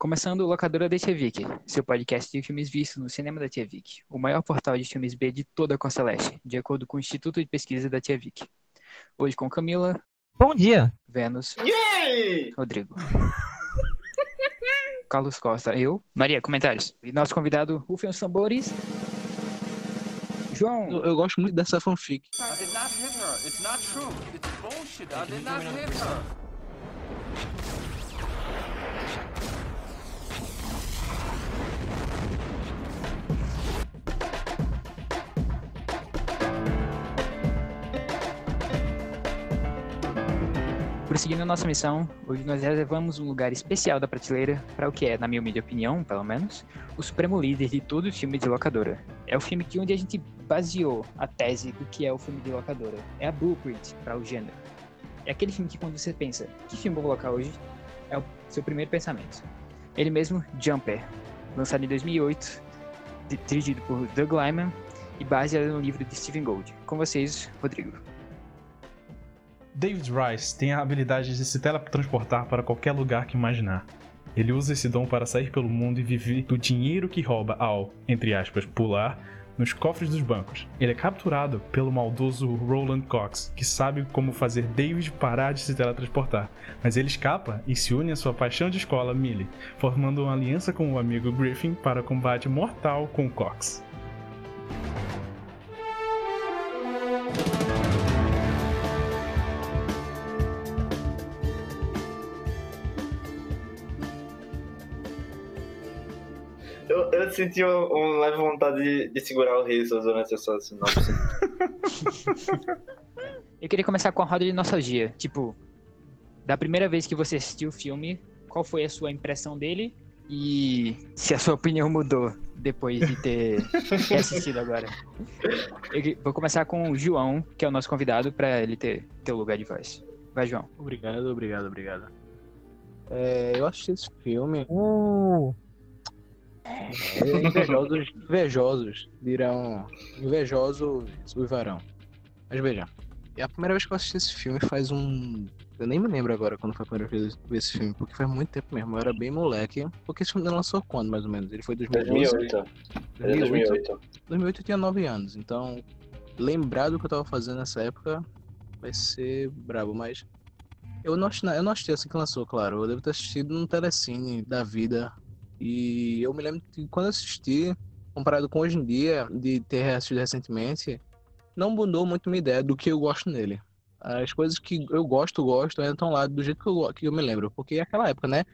Começando o Locadora da Tia Vic, seu podcast de filmes vistos no cinema da Tia Vic, o maior portal de filmes B de toda a Costa Leste, de acordo com o Instituto de Pesquisa da Tia Vic. Hoje com Camila. Bom dia! Vênus. Yay! Rodrigo. Carlos Costa, eu. Maria, comentários. E nosso convidado, rufem os tambores. João. Eu, eu, gosto muito dessa fanfic. I did not hit her. It's not true. It's bullshit. I did not hit her. Prosseguindo a nossa missão, hoje nós reservamos um lugar especial da prateleira para o que é, na minha humilde opinião, pelo menos, o supremo líder de todo o filme de locadora. É o filme que onde a gente baseou a tese do que é o filme de locadora. É a blueprint para o gênero. É aquele filme que quando você pensa, que filme vou colocar hoje? É o seu primeiro pensamento. Ele mesmo, Jumper, lançado em 2008, dirigido por Doug Lyman e baseado no livro de Stephen Gould. Com vocês, Rodrigo. David Rice tem a habilidade de se teletransportar para qualquer lugar que imaginar. Ele usa esse dom para sair pelo mundo e viver do dinheiro que rouba ao, entre aspas, pular nos cofres dos bancos. Ele é capturado pelo maldoso Roland Cox, que sabe como fazer David parar de se teletransportar, mas ele escapa e se une à sua paixão de escola, Millie, formando uma aliança com o amigo Griffin para combate mortal com Cox. Eu, eu senti uma um leve vontade de, de, segurar o riso durante essa sinopse. eu queria começar com a roda de nostalgia. Tipo, da primeira vez que você assistiu o filme, qual foi a sua impressão dele? E se a sua opinião mudou depois de ter assistido agora. Eu vou começar com o João, que é o nosso convidado, para ele ter, ter o lugar de voz. Vai, João. Obrigado, obrigado, obrigado. É, eu assisti esse filme. Uh. É, invejosos, invejosos dirão. Invejosos uivarão. Mas veja, é a primeira vez que eu assisti esse filme faz um. Eu nem me lembro agora quando foi a primeira vez que eu vi esse filme, porque faz muito tempo mesmo. Eu era bem moleque. Porque esse filme lançou quando, mais ou menos? Ele foi 2012? 2008. 2008. 2008. 2008 eu tinha 9 anos, então lembrar do que eu tava fazendo nessa época vai ser brabo, mas eu não, assisti, eu não assisti assim que lançou, claro. Eu devo ter assistido num telecine da vida e eu me lembro que quando assisti, comparado com hoje em dia, de ter assistido recentemente, não mudou muito minha ideia do que eu gosto nele. As coisas que eu gosto, gosto, ainda estão lá do jeito que eu, que eu me lembro. Porque é aquela época, né?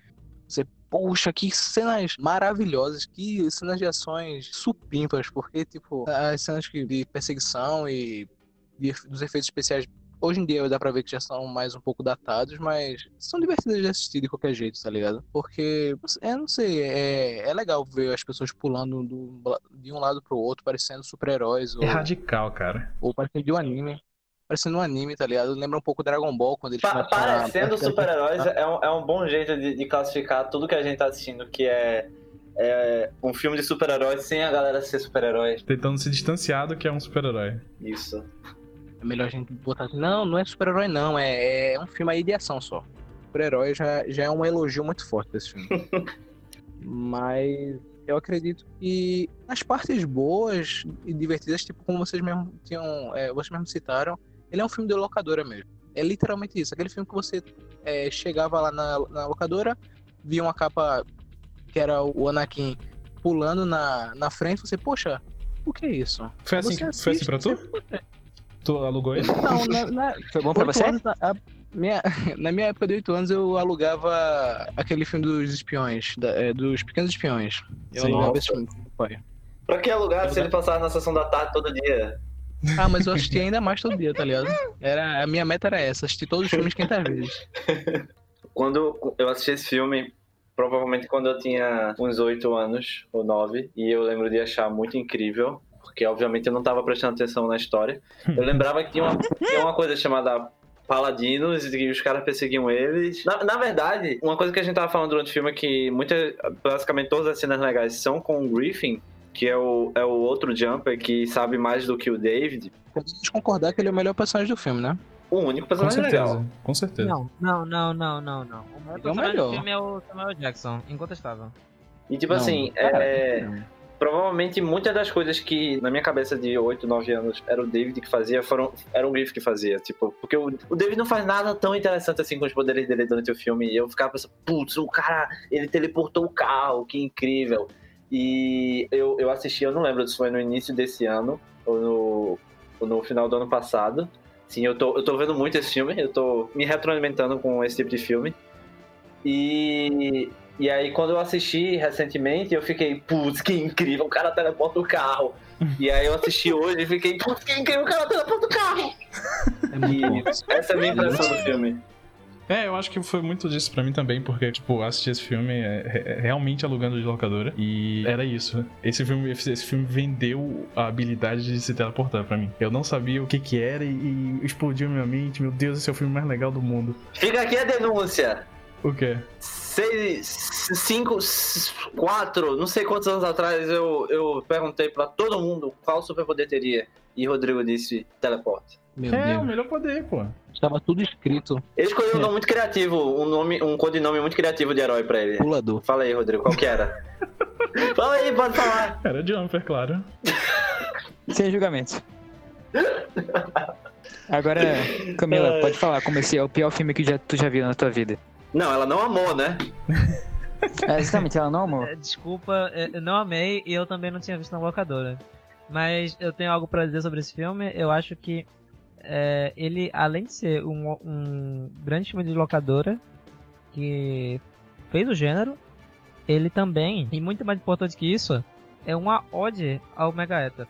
Você, poxa, que cenas maravilhosas, que cenas de ações supimpas, porque, tipo, as cenas de perseguição e dos efeitos especiais Hoje em dia dá pra ver que já são mais um pouco datados, mas são divertidas de assistir de qualquer jeito, tá ligado? Porque, é, não sei, é, é legal ver as pessoas pulando do, de um lado pro outro, parecendo super-heróis. É ou, radical, cara. Ou parecendo de um anime. Parecendo um anime, tá ligado? Lembra um pouco Dragon Ball quando eles pa Parecendo super-heróis é, um, é um bom jeito de, de classificar tudo que a gente tá assistindo, que é é um filme de super-heróis sem a galera ser super-herói. Tentando se distanciar do que é um super-herói. Isso. Melhor a gente botar assim, não, não é super-herói não, é, é um filme aí de ação só. Super-herói já, já é um elogio muito forte desse filme. Mas eu acredito que as partes boas e divertidas, tipo como vocês mesmo tinham, é, vocês mesmo citaram, ele é um filme de locadora mesmo. É literalmente isso, aquele filme que você é, chegava lá na, na locadora, via uma capa que era o Anakin pulando na, na frente, você, poxa, o que é isso? Foi assim, assiste, foi assim pra tu? Você... Tu alugou ele? Não, na, na, Foi bom pra você? Anos, a, minha, na minha época de 8 anos eu alugava aquele filme dos espiões, da, é, dos pequenos espiões. Eu Sim, alugava esse filme com pai. Pra que alugar se ele passava na sessão da tarde todo dia? Ah, mas eu assisti ainda mais todo dia, tá ligado? Era, a minha meta era essa, assistir todos os filmes 500 vezes. Quando eu assisti esse filme, provavelmente quando eu tinha uns 8 anos ou 9, e eu lembro de achar muito incrível porque obviamente eu não estava prestando atenção na história. Eu lembrava que tinha uma, tinha uma coisa chamada paladinos e os caras perseguiam eles. Na, na, verdade, uma coisa que a gente tava falando durante o filme é que muitas, basicamente todas as cenas legais são com o Griffin, que é o, é o outro Jumper que sabe mais do que o David. Podemos concordar que ele é o melhor personagem do filme, né? o único Com personagem certeza, legal. com certeza. Não, não, não, não, não, não. O Ele é maior o personagem melhor. do filme é o Samuel Jackson, incontestável. E tipo Não, assim, cara, é, não. Provavelmente muitas das coisas que na minha cabeça de 8, 9 anos era o David que fazia, foram, era o Griff que fazia. Tipo, porque o, o David não faz nada tão interessante assim com os poderes dele durante o filme. E eu ficava pensando, putz, o cara, ele teleportou o carro, que incrível. E eu, eu assisti, eu não lembro se foi no início desse ano ou no, ou no final do ano passado. Sim, eu tô, eu tô vendo muito esse filme, eu tô me retroalimentando com esse tipo de filme. E, e aí, quando eu assisti recentemente, eu fiquei, putz, que incrível, o cara teleporta o carro. E aí eu assisti hoje e fiquei, putz, que incrível, o cara teleporta o carro. É muito. E essa é a minha impressão do filme. É, eu acho que foi muito disso pra mim também, porque, tipo, assisti esse filme é, é, realmente alugando de locadora. E era isso. Esse filme, esse filme vendeu a habilidade de se teleportar pra mim. Eu não sabia o que que era e, e explodiu minha mente. Meu Deus, esse é o filme mais legal do mundo. Fica aqui a denúncia. O quê? Seis, cinco, quatro, não sei quantos anos atrás eu, eu perguntei pra todo mundo qual superpoder teria. E Rodrigo disse teleporte. Meu é, o Deus. melhor poder, pô. Estava tudo escrito. Ele escolheu um nome muito criativo, um, nome, um codinome muito criativo de herói pra ele. Pulador. Fala aí, Rodrigo, qual que era? Fala aí, pode falar. Era Jumper, claro. Sem julgamentos. Agora, Camila, pode falar como esse é o pior filme que já, tu já viu na tua vida. Não, ela não amou, né? É, exatamente, ela não amou. É, Desculpa, é, eu não amei e eu também não tinha visto na locadora. Mas eu tenho algo pra dizer sobre esse filme. Eu acho que é, ele, além de ser um, um grande filme de locadora que fez o gênero, ele também, e muito mais importante que isso, é uma ode ao Mega Hétero.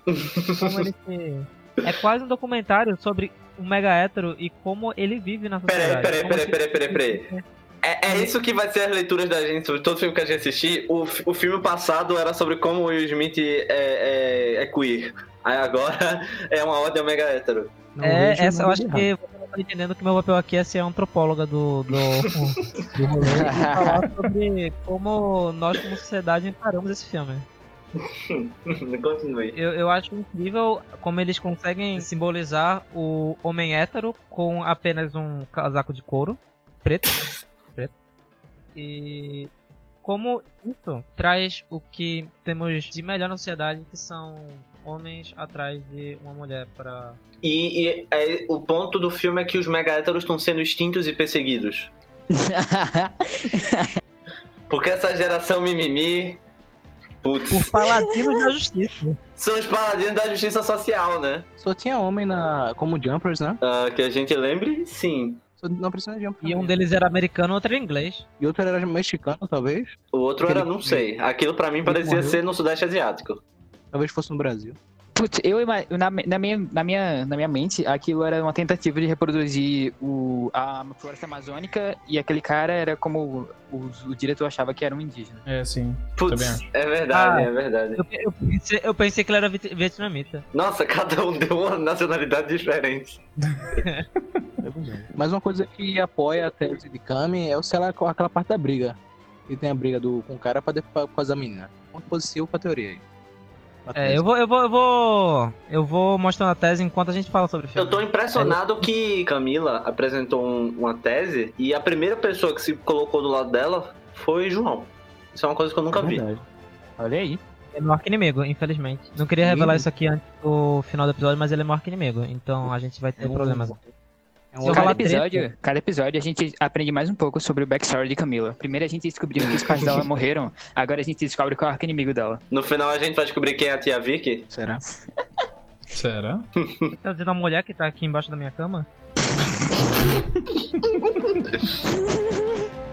Como ele se- É quase um documentário sobre o Mega Hétero e como ele vive na sociedade. peraí, peraí, peraí, peraí, peraí. É, é isso que vai ser as leituras da gente sobre todo filme que a gente assistir. O, o filme passado era sobre como o Will Smith é, é, é queer. Aí agora é uma ordem mega hétero. Não É, essa eu acho errado. que você não tá entendendo que meu papel aqui é ser antropóloga do, do, do rolê e falar sobre como nós, como sociedade, encaramos esse filme. Continue. Eu, eu acho incrível como eles conseguem simbolizar o homem hétero com apenas um casaco de couro preto. E como isso traz o que temos de melhor na sociedade, que são homens atrás de uma mulher para E, e é- o ponto do filme é que os mega héteros estão sendo extintos e perseguidos. Porque essa geração mimimi. Putz, por paladinos da justiça. são os paladinos da justiça social, né? Só tinha homem na... como jumpers, né? Ah, que a gente lembre, sim. Não precisa de. E um deles era americano, outro era inglês. E outro era mexicano, talvez. O outro Aquele era, não que- sei. Aquilo pra mim parecia morreu. ser no Sudeste Asiático. Talvez fosse no Brasil. Putz, eu na, na, minha, na, minha, na minha mente, aquilo era uma tentativa de reproduzir o, a floresta amazônica e aquele cara era como o, o diretor achava que era um indígena. É, sim. Putz, é verdade, Ah. é verdade. Eu, eu pensei, eu pensei que ele era viet- vietnamita. Nossa, cada um deu uma nacionalidade diferente. Mas uma coisa que apoia a tese de Kami é o sei lá, aquela parte da briga. E tem a briga do, com o cara pra, pra, com as meninas. Ponto positivo pra teoria aí. É, eu vou, eu vou, eu vou. Eu vou mostrando a tese enquanto a gente fala sobre o filme. Eu tô impressionado que Camila apresentou um- uma tese e a primeira pessoa que se colocou do lado dela foi João. Isso é uma coisa que eu nunca vi. Verdade. Olha aí. Ele é maior que inimigo, infelizmente. Não queria Sim. revelar isso aqui antes do final do episódio, mas ele é maior que inimigo. Então a gente vai ter É problemas. É um Cada episódio, cada episódio a gente aprende mais um pouco sobre o backstory de Camila. Primeiro a gente descobriu que os pais dela morreram, agora a gente descobre qual é o arco inimigo dela. No final a gente vai descobrir quem é a tia Vicky. Será? Será? Tá dizendo a mulher que tá aqui embaixo da minha cama?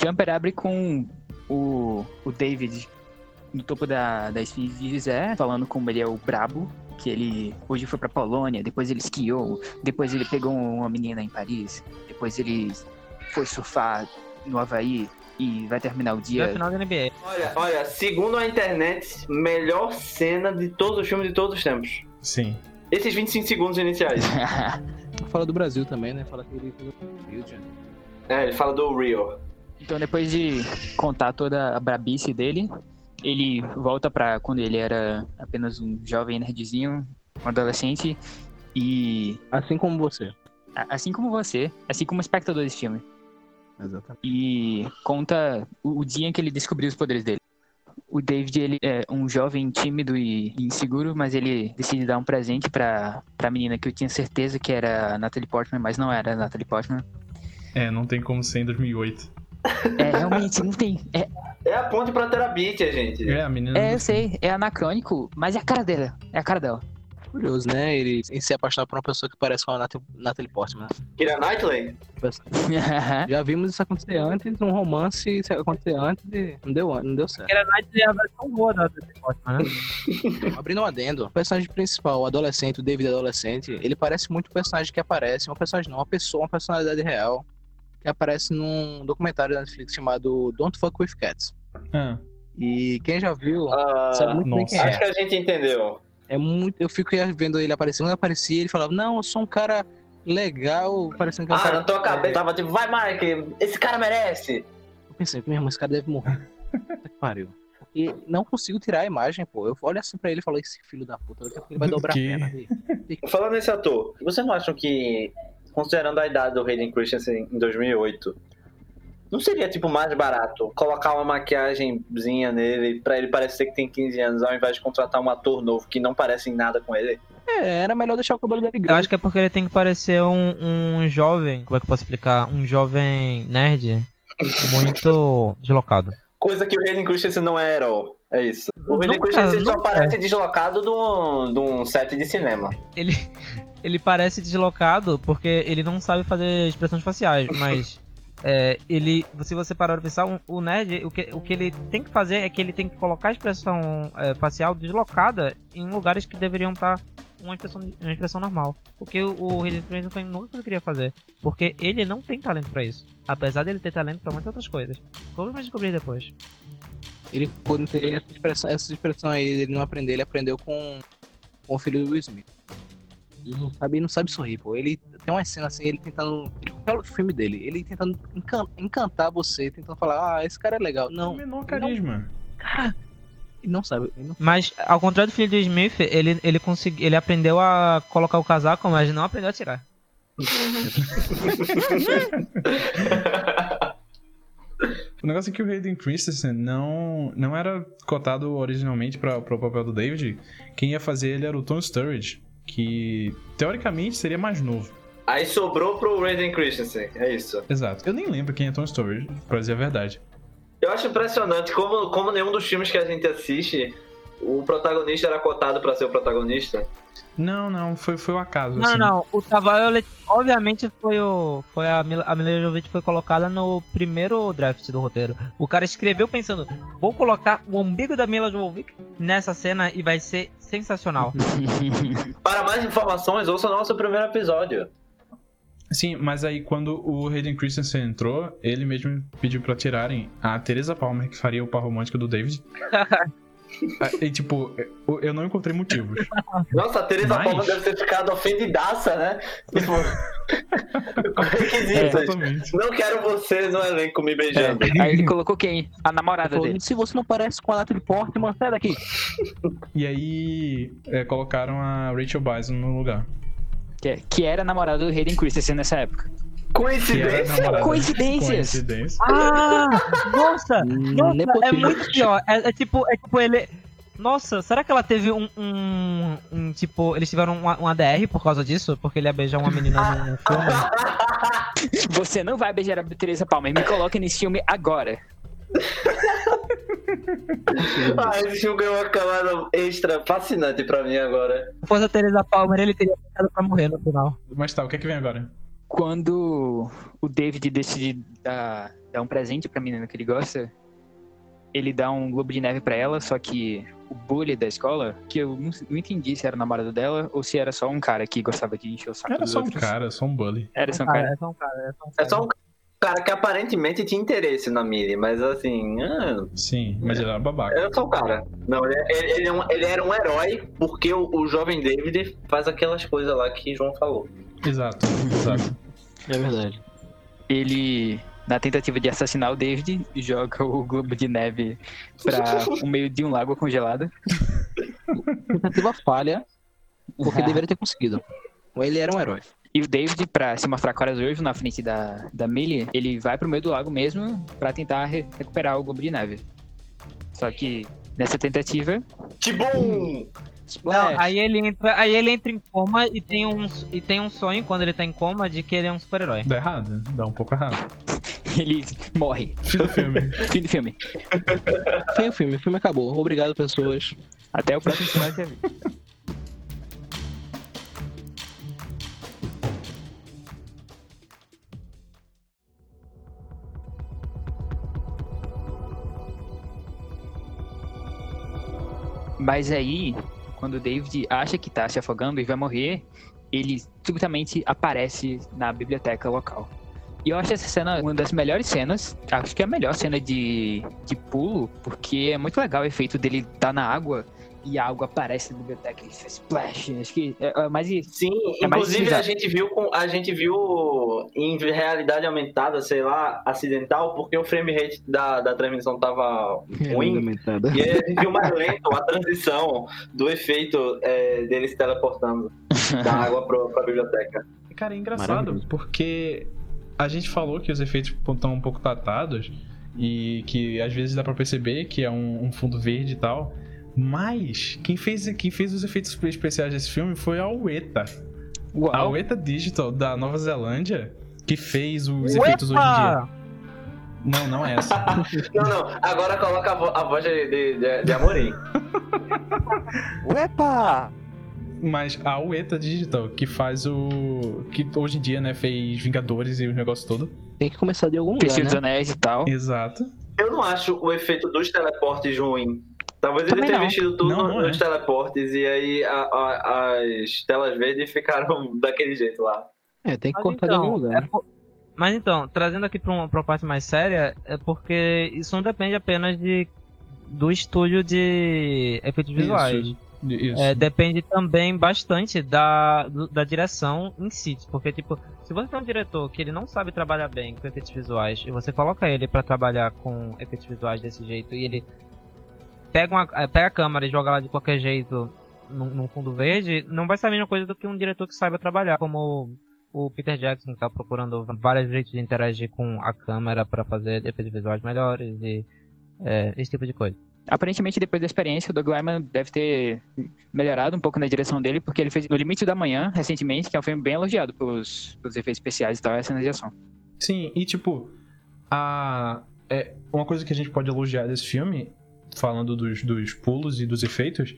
Jumper abre com o, o David no topo da, da esfinge de Gizé, falando como ele é o brabo, que ele hoje foi pra Polônia, depois ele esquiou, depois ele pegou uma menina em Paris, depois ele foi surfar no Havaí e vai terminar o dia. é final da NBA. Olha, olha, segundo a internet, melhor cena de todos os filmes de todos os tempos. Sim. Esses 25 segundos iniciais. Fala do Brasil também, né? Fala que ele. É, ele fala do Rio. Então, depois de contar toda a brabice dele, ele volta pra quando ele era apenas um jovem nerdzinho, um adolescente, e Assim como você. a- assim como você, assim como o espectador desse filme, Exatamente. e conta o, o dia em que ele descobriu os poderes dele. O David, ele é um jovem tímido e inseguro, mas ele decide dar um presente pra, pra menina que eu tinha certeza que era a Natalie Portman, mas não era a Natalie Portman. É, não tem como ser em 2008. É, realmente, não tem. É, É a ponte pra Terabyte, gente. É, a menina. é, eu sei, é anacrônico, mas é a cara dela. É a cara dela. Curioso, né? Ele em se apaixonar por uma pessoa que parece com a Nat- Natalie Portman. né? Kira Knightley? Já vimos isso acontecer antes, um romance isso acontecer antes e não deu, não deu certo. Era Knight é a versão boa da Natalie Portman, né? Abrindo um adendo, o personagem principal, o adolescente, o David adolescente, ele parece muito o personagem que aparece, um personagem não, uma pessoa, uma personalidade real, que aparece num documentário da Netflix chamado Don't Fuck With Cats. Ah, E quem já viu, Ah, sabe muito bem quem nossa. é. acho que a gente entendeu. É muito. Eu fico vendo ele aparecer. Quando ele aparecia, ele falava, não, eu sou um cara legal, parecendo que é um Ah, cara. na tua cabeça tava tipo, vai, Mark, esse cara merece. Eu pensei, meu irmão, esse cara deve morrer. Puta que pariu. E não consigo tirar a imagem, pô. Eu olho assim pra ele e falo, esse filho da puta, daqui a pouco ele vai dobrar Que? a perna dele. Falando nesse ator, vocês não acham que, considerando a idade do Hayden Christensen em 2008, não seria, tipo, mais barato colocar uma maquiagemzinha nele pra ele parecer que tem 15 anos, ao invés de contratar um ator novo que não parece em nada com ele? É, era melhor deixar o cabelo dele Eu grande. acho que é porque ele tem que parecer um, um jovem. Como é que eu posso explicar? Um jovem nerd muito deslocado. Coisa que o Hayden Christensen não é herói. É isso. O Hayden Christensen só parece deslocado de um, de um set de cinema. Ele, ele parece deslocado porque ele não sabe fazer expressões faciais, mas é, ele, se você parar pra pensar, um- o nerd, o que, o que ele tem que fazer é que ele tem que colocar a expressão é, facial deslocada em lugares que deveriam estar uma expressão, uma expressão normal. Porque o, o Hayden Christensen nunca conseguiria fazer, porque ele não tem talento pra isso. Apesar dele ter talento pra muitas outras coisas. Como vai descobrir depois? Ele, quando tem essa expressão, essa expressão aí, ele não aprendeu, ele aprendeu com, com o filho do Will Smith. Ele não sabe, ele não sabe sorrir, pô. Ele tem uma cena assim, ele tentando. Ele, pelo filme dele, ele tentando encan- encantar você, tentando falar, ah, esse cara é legal. o Não, menor carisma. cara, ele não sabe. Ele não Mas, ao contrário do filho do Smith, ele, ele, consegui, ele aprendeu a colocar o casaco, mas não aprendeu a tirar. O negócio é que o Hayden Christensen não, não era cotado originalmente para o papel do David. Quem ia fazer ele era o Tom Sturridge, que teoricamente seria mais novo. Aí sobrou pro Hayden Christensen, é isso. Exato. Eu nem lembro quem é Tom Sturridge, pra dizer a verdade. Eu acho impressionante como, como nenhum dos filmes que a gente assiste, o protagonista era cotado pra ser o protagonista. Não, não, foi, foi o acaso. Não, assim. não, o Tavaliolet, obviamente, foi o. Foi a, Mila- a Mila Jovovich foi colocada no primeiro draft do roteiro. O cara escreveu pensando, vou colocar o umbigo da Mila Jovovich nessa cena e vai ser sensacional. Para mais informações, ouça o nosso primeiro episódio. Sim, mas aí quando o Hayden Christensen entrou, ele mesmo pediu pra tirarem a Teresa Palmer, que faria o par romântico do David. Ah, e tipo, eu- não encontrei motivos. Nossa, a Teresa Mas- Palmer deve ter ficado ofendidaça, né? Tipo, requisitos. Exatamente. Não quero você no elenco me beijando. Aí ele colocou quem? A namorada falou, dele. se você não parece com a Natalie Portman, sai daqui. E aí é, colocaram a Rachel Bison no lugar. Que, que era a namorada do Hayden Christensen nessa época. Coincidência? Coincidências. Coincidência. Ah! Nossa! Nossa, é muito pior. É, é tipo, é tipo ele. Nossa, será que ela teve um. um, um, tipo, eles tiveram um, um ADR por causa disso? Porque ele ia beijar uma menina num filme? Você não vai beijar a Teresa Palmer. Me coloque nesse filme agora. Ah, esse filme ganhou uma camada extra fascinante pra mim agora. Se fosse a Teresa Palmer, ele teria ficado pra morrer no final. Mas tá, o que é que vem agora? Quando o David decide dar, dar um presente pra menina que ele gosta, ele dá um globo de neve pra ela, só que o bully da escola, que eu não, não entendi se era o namorado dela ou se era só um cara que gostava de encher o saco Era dos só um outros. cara, só um bully. Era só um Cara, cara. é só um cara, é só um É cara. só um cara que aparentemente tinha interesse na Millie, mas assim, ah, Sim, mas ele era babaca. eu sou o cara. Não, ele, ele- ele é um- ele era um herói porque o, o jovem David faz aquelas coisas lá que João falou. Exato, exato. É verdade. Ele, na tentativa de assassinar o David, joga o globo de neve pra o meio de um lago congelado. Tentativa falha, porque deveria ter conseguido. Ou ele era um herói. E o David, pra se mostrar corajoso na frente da, da Millie, ele vai pro meio do lago mesmo pra tentar re- recuperar o globo de neve. Só que nessa tentativa, Tibum! Não, aí ele entra, aí ele entra em coma e tem um e tem um sonho quando ele tá em coma de que ele é um super-herói. Dá errado, dá um pouco errado. ele morre. Fim do filme. Fim do filme. Foi o filme, o filme acabou. Obrigado, pessoas. Até o próximo final de Mas aí, quando o David acha que tá se afogando e vai morrer, ele subitamente aparece na biblioteca local. E eu acho essa cena uma das melhores cenas, acho que é a melhor cena de, de pulo, porque é muito legal o efeito dele estar na água e a água aparece na biblioteca e faz splash. Acho que é, é mais isso. Sim, É inclusive a gente viu com a gente viu em realidade aumentada, sei lá, acidental, porque o frame rate da, da transmissão tava ruim. Aumentada. E aí a gente viu mais lento a transição do efeito é, dele se teleportando da água pro, pra biblioteca. Cara, é engraçado, porque a gente falou que os efeitos estão um pouco datados e que às vezes dá pra perceber que é um, um fundo verde e tal. Mas quem fez, quem fez os efeitos especiais desse filme foi a Ueta. A Uau! Ueta Digital da Nova Zelândia que fez os efeitos hoje em dia. Não, não é essa. Não, não, agora coloca a, vo- a voz de, de, de, de Amorim. Uepa! Mas a Ueta Digital que faz o. que hoje em dia, né, fez Vingadores e o negócio todo. Tem que começar de algum lugar, né? anéis e tal. Exato. Eu não acho o efeito dos teleportes ruim. Talvez ele Também tenha não. mexido tudo Não, não nos é. teleportes e aí a- a- as telas verdes ficaram daquele jeito lá. É, tem que Mas cortar de algum então, lugar. é por- Mas então, trazendo aqui pra uma, pra uma parte mais séria, é porque isso não depende apenas de do estúdio de efeitos visuais. Isso. Isso. É, depende também bastante da, da direção em si. Porque, tipo, se você tem um diretor que ele não sabe trabalhar bem com efeitos visuais e você coloca ele pra trabalhar com efeitos visuais desse jeito e ele pega, uma, eh, pega a câmera e joga lá de qualquer jeito num, fundo verde, não vai ser a mesma coisa do que um diretor que saiba trabalhar, como o Peter Jackson que tá procurando vários jeitos de interagir com a câmera pra fazer efeitos visuais melhores e é, esse tipo de coisa. Aparentemente, depois da experiência, o Doug Lyman deve ter melhorado um pouco na direção dele, porque ele fez No Limite da Manhã, recentemente, que é um filme bem elogiado pelos, pelos efeitos especiais e tal, e cenas de ação. Sim, e tipo, a. É, uma coisa que a gente pode elogiar desse filme, falando dos, dos pulos e dos efeitos,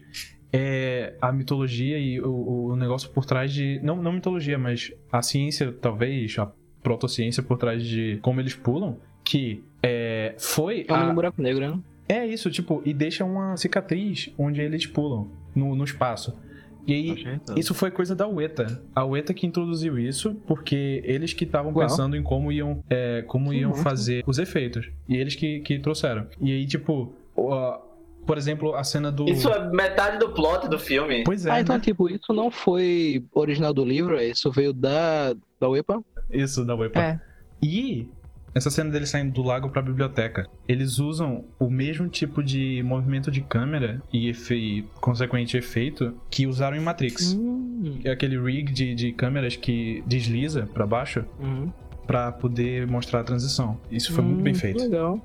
é a mitologia e o, o negócio por trás de. Não, não mitologia, mas a ciência, talvez, a protociência por trás de como eles pulam, que é, foi. É um a- mini buraco negro, né? É isso, tipo, e deixa uma cicatriz onde eles pulam no, no espaço. E aí, isso foi coisa da UETA. A UETA que introduziu isso, porque eles que estavam pensando em como iam, é, como iam fazer os efeitos. E eles que, que trouxeram. E aí, tipo, ó, por exemplo, a cena do. Isso é metade do plot do filme. Pois é, ah, então, né? tipo, isso não foi original do livro, é, isso veio da, da UEPA? Isso, da UEPA. É. E essa cena deles saindo do lago pra biblioteca. Eles usam o mesmo tipo de movimento de câmera e, efe... e consequente efeito que usaram em Matrix. Hum. É aquele rig de, de câmeras que desliza pra baixo Uhum. pra poder mostrar a transição. Isso foi muito bem Hum, feito. Legal.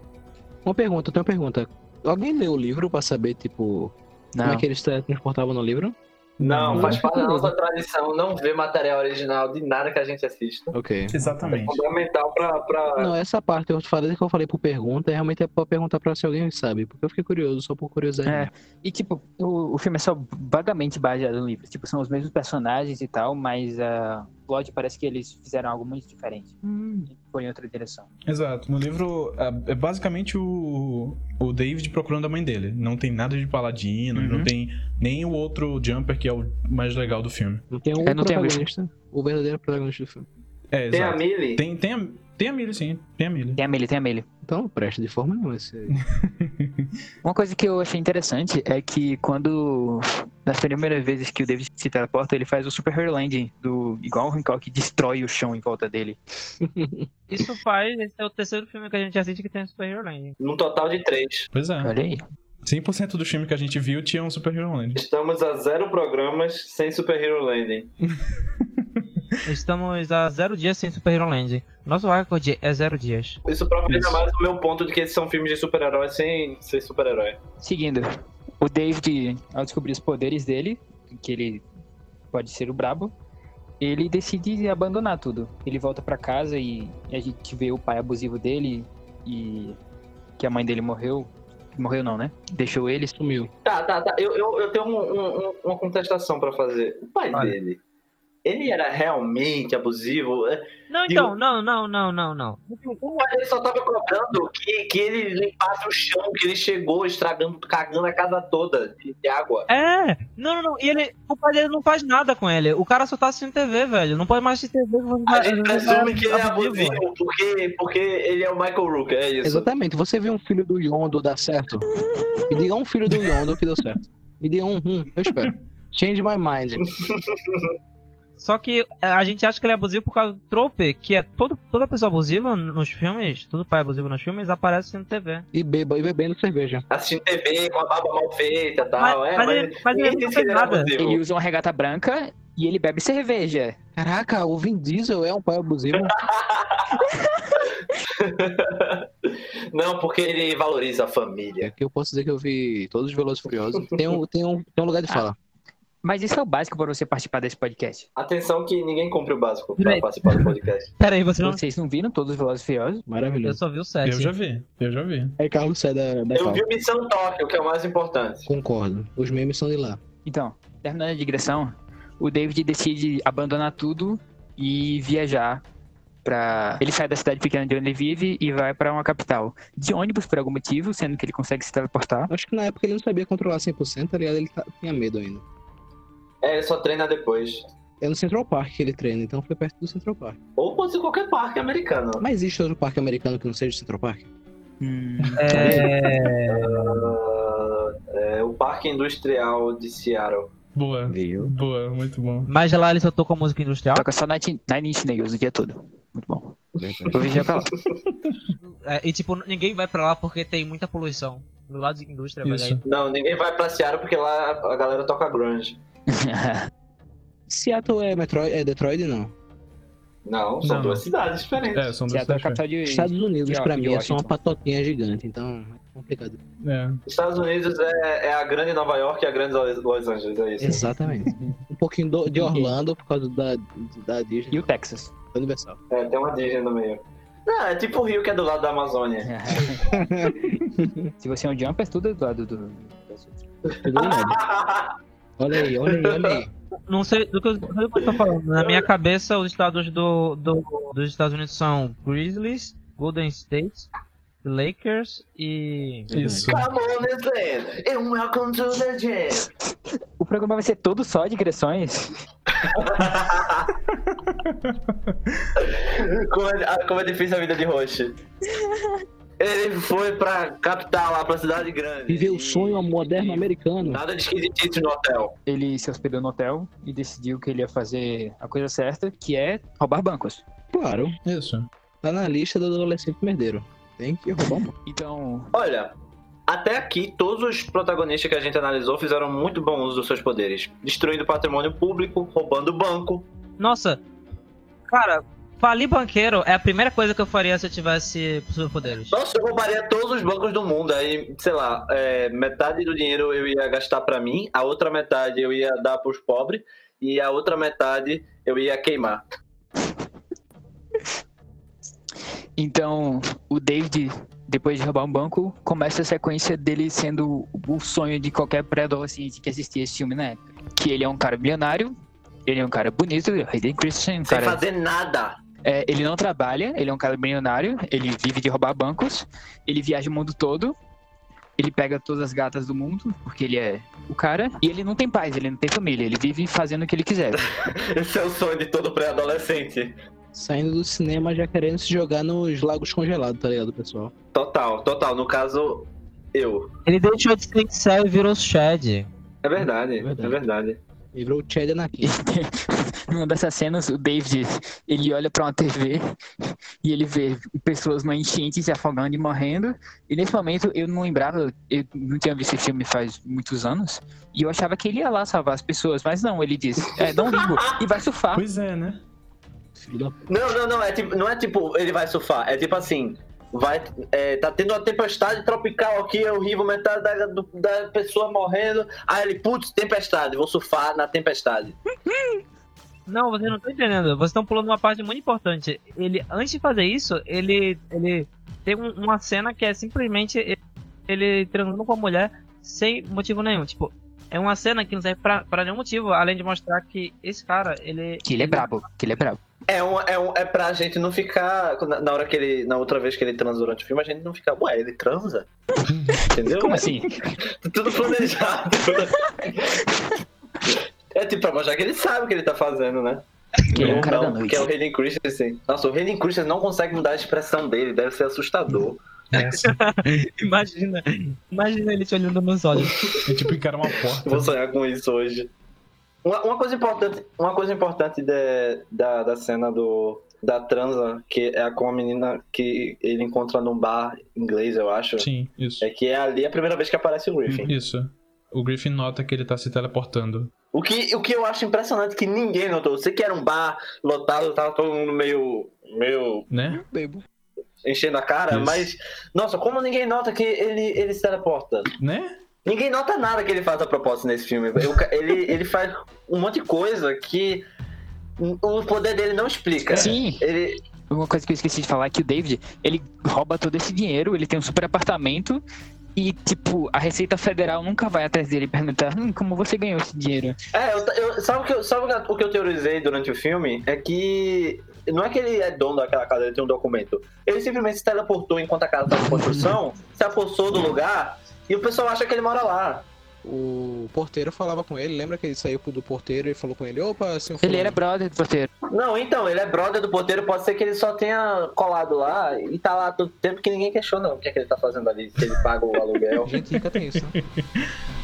Uma pergunta, eu tenho uma pergunta. Alguém leu o livro pra saber, tipo, como é Não. que eles transportavam no livro? Não, Não, faz não. parte da nossa tradição não ver material original de nada que a gente assista. Ok. É Exatamente. fundamental pra. pra... Não, essa parte eu falei que eu falei por pergunta, realmente é pra perguntar pra se alguém sabe, porque eu fiquei curioso, só por curiosidade. É. E, tipo, o, o filme é só vagamente baseado no livro. Tipo, são os mesmos personagens e tal, mas a plot parece que eles fizeram algo muito diferente. Foi em outra direção. Exato. No livro é é basicamente o, o David procurando a mãe dele. Não tem nada de paladino, Uhum. não tem nem o outro Jumper que é o mais legal do filme. Não tem um É, não tem protagonista, o verdadeiro protagonista do filme. É, Tem a. Millie? Tem, tem, a, tem a Millie, sim. Tem a Millie. Tem a Millie, tem a Millie. Então não presta de forma nenhuma esse aí. Uma coisa que eu achei interessante é que quando, nas primeiras vezes que o David se teleporta, ele faz o Super Hero Landing, do, igual o Hancock, que destrói o chão em volta dele. Isso faz, esse é o terceiro filme que a gente assiste que tem Super Hero Landing. Num total de três. Pois é. Olha aí. 100% do filme que a gente viu tinha um Super Hero Land. Estamos a zero programas sem Super Hero Landing. Estamos a zero dias sem Super Hero Landing. Nosso recorde é zero dias. Isso prova ainda Isso. mais o meu ponto de que esses são filmes de super-herói sem ser super-herói. Seguindo, o David, ao descobrir os poderes dele, que ele pode ser o brabo, ele decide abandonar tudo. Ele volta pra casa e a gente vê o pai abusivo dele e que a mãe dele morreu. Morreu não, né? Deixou ele. Sumiu. Tá, tá, tá. Eu, eu, eu tenho um- um- um- uma contestação pra fazer. O pai Olha. dele, ele era realmente abusivo? É, Não, Digo- então, não, não, não, não, não. O pai dele só tava cobrando que, que ele limpasse o chão, que ele chegou estragando, cagando a casa toda de, água. É, não, não, não. E ele, o pai dele não faz nada com ele. O cara só tá assistindo TV, velho. Não pode mais assistir TV. A gente presume que ele é abusivo porque, porque ele é o Michael Rook, é isso. Exatamente. Você vê um filho do Yondo dar certo? Me diga um filho do Yondo que deu certo. Me diga um, um, eu espero. Change my mind. Só que é, a gente acha que ele é abusivo por causa do trope, que é todo, toda pessoa abusiva nos filmes, todo pai abusivo nos filmes, aparece assistindo TV. E beba e bebendo cerveja. Assistindo TV com a barba mal feita e tal. Mas- é, mas mas, ele- mas ele não fez nada. abusivo. Ele usa uma regata branca e ele bebe cerveja. Caraca, o Vin Diesel é um pai abusivo. Não, porque ele valoriza a É família. que eu posso dizer que eu vi todos os Velozes e Furiosos. Tem um, tem um, tem um lugar de fala. Mas isso é o básico para você participar desse podcast. Atenção que ninguém cumpre o básico pra Peraí. participar do podcast. Pera aí, você não. Vocês não viram todos os Velozes e Furiosos? Eu Maravilhoso. só vi o 7. Eu já vi, eu já vi. Aí Carlos sai da, da Eu fala. vi o Missão Tóquio, que é o mais importante. Concordo. Os memes são de lá. Então, terminando a digressão, o David decide abandonar tudo e viajar pra. Ele sai da cidade pequena de onde ele vive e vai pra uma capital. De ônibus por algum motivo, sendo que ele consegue se teleportar. Acho que na época ele não sabia controlar 100%, tá ligado? Ele tá- tinha medo ainda. É, ele só treina depois. É no Central Park que ele treina, então foi perto do Central Park. Ou pode ser qualquer parque americano. Mas existe outro parque americano que não seja Central Park? Hum, É. Ah, é o Parque Industrial de Seattle. Boa, Viu? boa, muito bom. Mas lá ele só tocou música industrial. toca só Nine Nine Inch Nails o dia todo. Muito bom. Vou viajar pra lá. É, e tipo, ninguém vai pra lá porque tem muita poluição. Do lado de indústria, mas Isso. aí. Não, ninguém vai pra Seattle porque lá a galera toca grunge. Seattle é, Metroid, é Detroit, não. Não, são Não, duas cidades diferentes. É, são duas Seattle é capital de. Estados Unidos, pra mim, é só uma patotinha gigante, então é complicado. É. Estados Unidos é, é a grande Nova York e a grande Los Angeles, é isso. Exatamente. um pouquinho do- de Orlando por causa da, da Disney, E o Texas. Universal. É, tem uma Disney no meio. Não, é tipo o Rio que é do lado da Amazônia. Se você é um jumper, tudo é do lado do. ligado. Olha aí, olha aí, olha aí. Não sei do que eu, do que eu tô falando. Na minha cabeça, os estados do, do- dos Estados Unidos são Grizzlies, Golden State, Lakers e. Isso. Come on, and welcome to the jam. O programa vai ser todo só digressões. como, é, como é difícil a vida de Roche. Ele foi pra capital, lá pra cidade grande. Viver o sonho moderno americano. Nada de esquisitice no hotel. Ele se hospedou no hotel e decidiu que ele ia fazer a coisa certa, que é roubar bancos. Claro, Isso. tá na lista do adolescente merdeiro. Tem que roubar um. Então, Olha, até aqui, todos os protagonistas que a gente analisou fizeram muito bom uso dos seus poderes. Destruindo patrimônio público, roubando banco. Nossa, cara, falir banqueiro é a primeira coisa que eu faria se eu tivesse superpoderes. Nossa, eu roubaria todos os bancos do mundo. Aí, sei lá, é, metade do dinheiro eu ia gastar pra mim, a outra metade eu ia dar pros pobres e a outra metade eu ia queimar. então o David, depois de roubar um banco, começa a sequência dele sendo o sonho de qualquer pré-adolescente que assistia esse filme na época. Que ele é um cara bilionário, ele é um cara bonito, Hayden Christensen, um Sem cara fazer nada. É, ele não trabalha, ele é um cara milionário, ele vive de roubar bancos, ele viaja o mundo todo, ele pega todas as gatas do mundo, porque ele é o cara, e ele não tem paz, ele não tem família, ele vive fazendo o que ele quiser. Esse é o sonho de todo pré-adolescente. Saindo do cinema já querendo se jogar nos lagos congelados, tá ligado, pessoal? Total, total. No caso, eu. Ele deixou de ser e virou Shed. É verdade, é Verdade. verdade. E virou o Chad Anakin. Numa dessas cenas, o David, ele olha pra uma TV e ele vê pessoas numa enchente se afogando e morrendo. E nesse momento eu não lembrava, eu não tinha visto esse filme faz muitos anos, e eu achava que ele ia lá salvar as pessoas, mas não, ele diz, é, não ligo, e vai surfar. Pois é, né? Não, não, não. É tipo, não é tipo ele vai surfar. É tipo assim. Vai, é, tá tendo uma tempestade tropical aqui, é horrível, metade da, do- da pessoa morrendo. Aí ele, putz, tempestade, vou surfar na tempestade. Não, vocês não estão entendendo. Vocês estão pulando uma parte muito importante. Ele, antes de fazer isso, ele, ele tem um- uma cena que é simplesmente ele, ele transando com a mulher sem motivo nenhum. Tipo, é uma cena que não serve pra, pra nenhum motivo, além de mostrar que esse cara, ele. Que ele é brabo, que ele é brabo. É, um, é, um, é pra gente não ficar. Na, na hora que ele. Na outra vez que ele transa durante o filme, a gente não fica. Ué, ele transa? Entendeu? Como assim? Tudo planejado. é tipo pra mostrar que ele sabe o que ele tá fazendo, né? Que ele é um Ou cara da não, noite. Que é o Hayden Christensen. Nossa, o Hayden Christensen não consegue mudar a expressão dele, deve ser assustador. Essa. Imagina. Imagina ele te olhando nos olhos. É tipo encarar uma Vou porta. sonhar com isso hoje. Uma, uma coisa importante, uma coisa importante de- da, da cena do, da transa, que é com a menina que ele encontra num bar inglês, eu acho. Sim, isso. É que é ali a primeira vez que aparece o Griffin. Isso. O Griffin nota que ele tá se teleportando. O que, o que eu acho impressionante é que ninguém notou. Você que era um bar lotado, tava todo mundo meio. meio Né? bebo. enchendo a cara, Isso. mas. Nossa, como ninguém nota que ele, ele se teleporta? Né? Ninguém nota nada que ele faz a propósito nesse filme. Eu- ele, ele faz um monte de coisa que o poder dele não explica. Sim. Ele, Uma coisa que eu esqueci de falar é que o David, ele rouba todo esse dinheiro, ele tem um super apartamento e, tipo, a Receita Federal nunca vai atrás dele e perguntar hum, como você ganhou esse dinheiro. É, eu, eu- sabe, o que eu, sabe o que eu teorizei durante o filme? É que não é que ele é dono daquela casa, ele tem um documento. Ele simplesmente se teleportou enquanto a casa estava em construção, se apossou do lugar e o pessoal acha que ele mora lá. O porteiro falava com ele, lembra que ele saiu do porteiro e falou com ele, opa, senhor Ele fulano." era brother do porteiro. Não, então, ele é brother do porteiro, pode ser que ele só tenha colado lá e tá lá todo tempo que ninguém questiona o que é que ele tá fazendo ali, se ele paga o aluguel. Gente rica tem isso, né?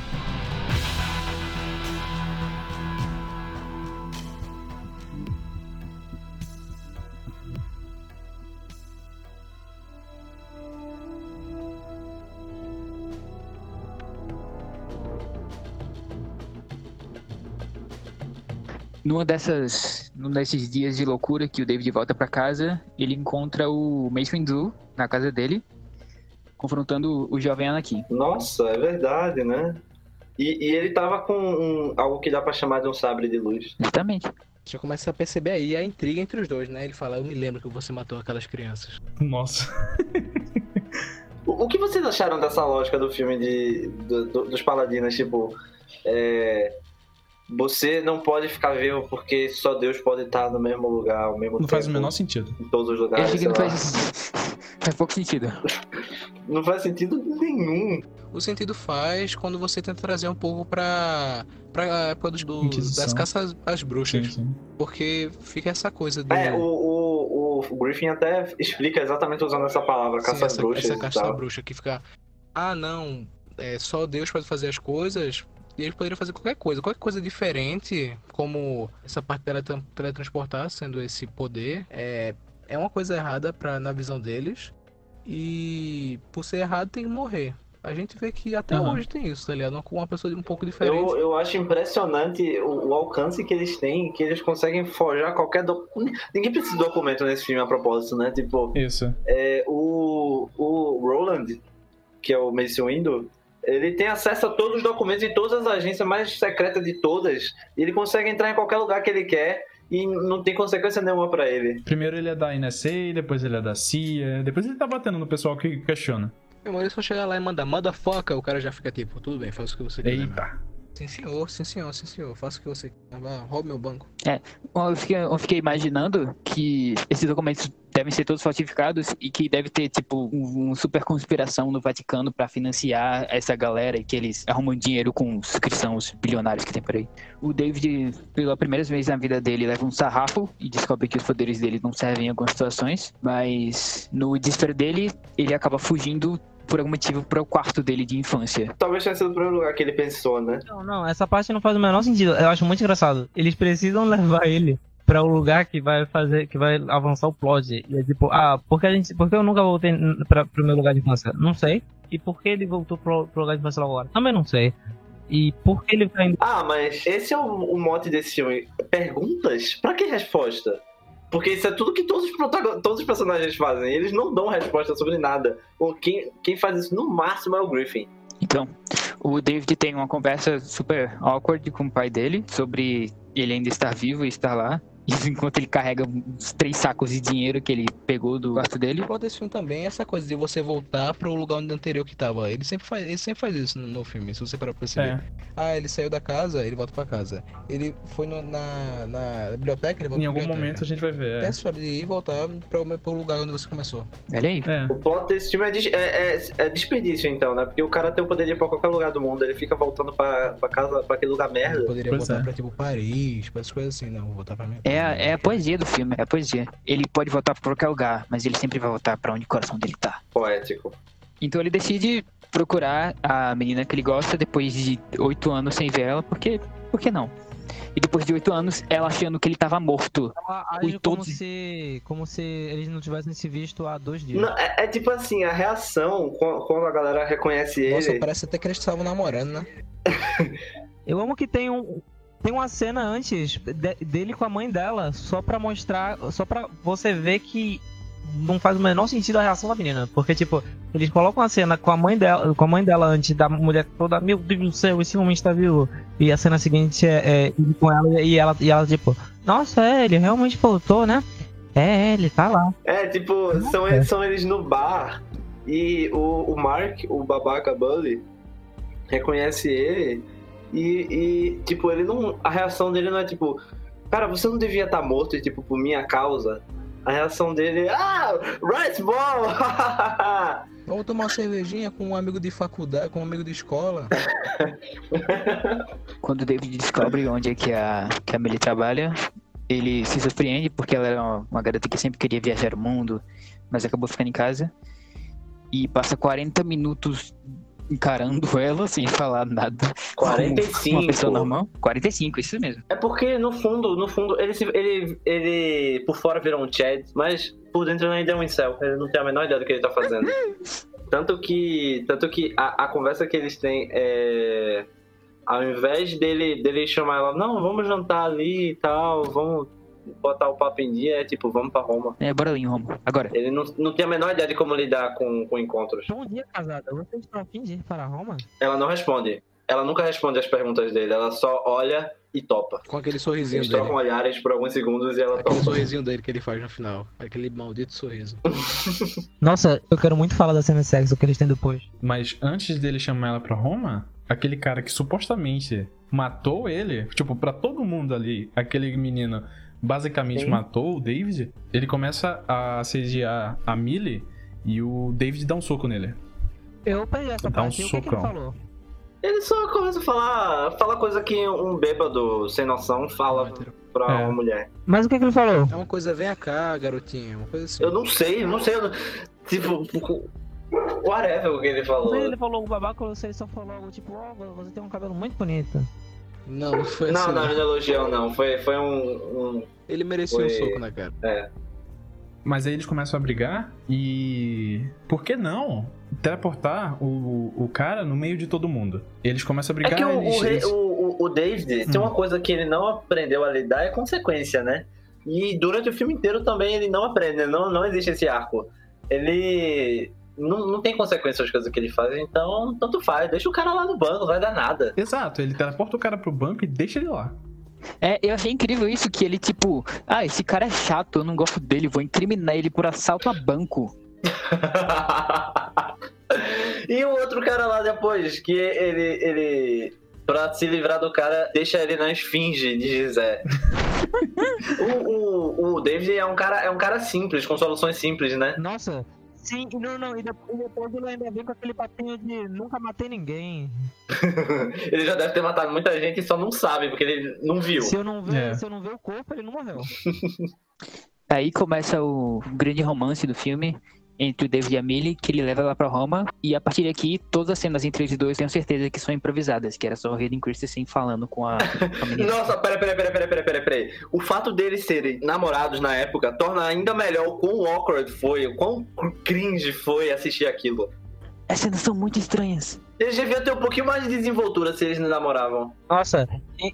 Numa dessas, num desses dias de loucura que o David volta pra casa, ele encontra o Mace Windu na casa dele, confrontando o jovem Anakin. Nossa, é verdade, né? E, e ele tava com um- algo que dá pra chamar de um sabre de luz. Exatamente. Já começa a perceber aí a intriga entre os dois, né? Ele fala, eu me lembro que você matou aquelas crianças. Nossa. O, o que vocês acharam dessa lógica do filme de, do- do- dos paladinos? Tipo, é, você não pode ficar vivo porque só Deus pode estar no mesmo lugar ao mesmo Não tempo. faz o menor sentido. Em todos os Eu lugares. achei que não faz, faz pouco sentido. Não faz sentido nenhum. O sentido faz quando você tenta trazer um pouco pra, pra época dos, do- das caças às bruxas. Sim, sim. Porque fica essa coisa do... É, o, o, o Griffin até explica exatamente usando essa palavra, Sim, caça às essa, bruxas essa caça à bruxa que fica. Ah, não. É, só Deus pode fazer as coisas. E eles poderiam fazer qualquer coisa. Qualquer coisa diferente, como essa parte dela tele- teletransportar, sendo esse poder, é, é uma coisa errada pra, na visão deles. E por ser errado tem que morrer. A gente vê que até Aham. hoje tem isso, tá ligado? Com uma pessoa um pouco diferente. Eu, eu acho impressionante o, o alcance que eles têm, que eles conseguem forjar qualquer documento. Ninguém precisa de documento nesse filme a propósito, né? Tipo, Isso. é, o, o Roland, que é o Mace Windu, ele tem acesso a todos os documentos de todas as agências mais secretas de todas. E ele consegue entrar em qualquer lugar que ele quer e não tem consequência nenhuma pra ele. Primeiro ele é da NSA, depois ele é da CIA, depois ele tá batendo no pessoal que questiona. Meu irmão, ele só chegar lá e mandar motherfucker, o cara já fica tipo, tudo bem, faz o que você quiser. Eita. Sim, senhor, sim, senhor, sim, senhor. Faça o que você quer. Roube meu banco. Eu fiquei, eu fiquei imaginando que esses documentos devem ser todos falsificados e que deve ter, tipo, um, um super conspiração no Vaticano pra financiar essa galera e que eles arrumam dinheiro com os cristãos bilionários que tem por aí. O David, pela primeira vez na vida dele, leva um sarrafo e descobre que os poderes dele não servem em algumas situações, mas no desespero dele, ele acaba fugindo por algum motivo para o quarto dele de infância. Talvez tenha sido o primeiro lugar que ele pensou, né? Não, não, essa parte não faz o menor sentido. Eu acho muito engraçado. Eles precisam levar ele pra o lugar que vai fazer, que vai avançar o plot. E é tipo, ah, por que, a gente, por que eu nunca voltei pra, pro meu lugar de infância? Não sei. E por que ele voltou pro, pro lugar de infância agora? Também não sei. E por que ele tá indo. Ah, mas esse é o, o mote desse filme. Perguntas? Pra que resposta? Porque isso é tudo que todos os, todos os personagens fazem. Eles não dão resposta sobre nada. Ou quem, quem faz isso no máximo é o Griffin. Então, o David tem uma conversa super awkward com o pai dele sobre ele ainda estar vivo e estar lá. Isso enquanto ele carrega uns três sacos de dinheiro que ele pegou do quarto dele. O desse filme também é essa coisa de você voltar pro lugar onde anterior que tava. Ele sempre faz, ele sempre faz isso no, no filme, se você parar pra perceber. É. Ah, ele saiu da casa, ele volta pra casa. Ele foi no- na, na biblioteca, ele volta Em algum momento a gente vai ver. É É. essa de ir e voltar pra, pro lugar onde você começou. Olha aí. É. O plot desse filme é, é- é- é desperdício, então, né? Porque o cara tem o poder de ir pra qualquer lugar do mundo. Ele fica voltando pra, pra casa, pra aquele lugar merda. poderia Pois voltar é. pra tipo Paris, pra essas coisas assim, não, vou voltar pra mim. É, a- é a poesia do filme, é a poesia. Ele pode voltar pra qualquer lugar, mas ele sempre vai voltar pra onde o coração dele tá. Poético. Então ele decide procurar a menina que ele gosta depois de oito anos sem ver ela, porque. Por que não? E depois de oito anos, ela achando que ele tava morto. Ela age como todos- se. como se eles não tivessem se visto há dois dias. Não, é, é tipo assim, a reação quando, a galera reconhece Nossa, ele. parece até que eles estavam namorando, né? Eu amo que tem um. Tem uma cena antes de- dele com a mãe dela, só pra mostrar. Só pra você ver que não faz o menor sentido a reação da menina. Porque, tipo, eles colocam a cena com a mãe dela, com a mãe dela antes da mulher toda, meu Deus do céu, esse homem está vivo. E a cena seguinte é, é ele com ela e ela, e ela, tipo, nossa, é, ele realmente voltou, né? É, ele tá lá. É, tipo, são, eles- são eles no bar e o, o Mark, o babaca Bully, reconhece ele e, e, tipo, ele não. A reação dele não é tipo, cara, você não devia estar morto e, tipo, por minha causa. A reação dele é, ah, Rice Ball! Vamos tomar uma cervejinha com um amigo de faculdade, com um amigo de escola. Quando o David descobre onde é que a, que a Millie trabalha, ele se surpreende porque ela era uma, uma garota que sempre queria viajar o mundo, mas acabou ficando em casa. E passa 40 minutos encarando ela sem falar nada. Como 45. Uma pessoa normal. 45, isso mesmo. É porque, no fundo, no fundo, ele, se- ele, ele por fora virou um Chad, mas por dentro ele ainda é um incel. Ele não tem a menor ideia do que ele tá fazendo. tanto que, tanto que a, a conversa que eles têm é... Ao invés dele, dele chamar ela, não, vamos jantar ali e tal, vamos botar o papo em dia, é tipo, vamos pra Roma. É, bora ali em Roma. Agora, Ele não, não tem a menor ideia de como lidar com, com encontros. Bom dia, casada. Vocês estão a fim de ir para Roma? Ela não responde. Ela nunca responde as perguntas dele, ela só olha e topa. Com aquele sorrisinho Eles dele. trocam olhares por alguns segundos e ela Aquele topa. sorrisinho dele que ele faz no final. Aquele maldito sorriso. Nossa, eu quero muito falar da cena de sexo que eles têm depois. Mas antes dele chamar ela pra Roma, aquele cara que supostamente matou ele, tipo, pra todo mundo ali, aquele menino basicamente Sim. matou o David, ele começa a assediar a Millie e o David dá um soco nele. Eu perdi essa Dá um parte. E o que, que ele falou? Ele só começa a falar, fala coisa que um bêbado sem noção fala pra É. uma mulher. Mas o que, que ele falou? É uma coisa, vem cá, garotinha. Uma coisa assim. Eu não sei, eu não sei. eu não- Tipo, whatever o que ele falou. Ele falou o babaca, você só falou algo tipo, ó, você tem um cabelo muito bonito. Não, não foi Não, assim. não, não. não elogiou, não. Foi, foi um, um- Ele merecia Foi- um soco na cara. Mas aí eles começam a brigar e. Por que não teleportar o, o cara no meio de todo mundo? Eles começam a É brigar que o, eles, o, eles- o, o- o David tem Hum. uma coisa que ele não aprendeu a lidar, é consequência, né? E durante o filme inteiro também ele não aprende, não, não existe esse arco. Ele não, não tem consequência as coisas que ele faz, então tanto faz. Deixa o cara lá no banco, não vai dar nada. Exato, ele teleporta o cara pro banco e deixa ele lá. é, eu achei incrível isso, que ele, tipo, ah, esse cara é chato, eu não gosto dele, vou incriminar ele por assalto a banco. e o outro cara lá depois, que ele, ele pra se livrar do cara, deixa ele na esfinge de Gizé. o, o, o David é um, cara, é um cara simples, com soluções simples, né? Nossa, sim, não, não, e depois, e depois ele ainda vem com aquele papinho de nunca matei ninguém. ele já deve ter matado muita gente e só não sabe, porque ele não viu. Se eu não ver, É. se eu não ver o corpo, ele não morreu. Aí começa o grande romance do filme entre o David e a Millie, que ele leva ela pra Roma. E a partir daqui, todas as cenas entre eles dois, tenho certeza que são improvisadas, que era só o Hayden Christensen falando com a, com a. Nossa, pera, pera, pera, pera, pera, pera, pera. O fato deles serem namorados na época torna ainda melhor o quão awkward foi, o quão cringe foi assistir aquilo. As cenas são muito estranhas. Eles deviam ter um pouquinho mais de desenvoltura se eles não namoravam. Nossa,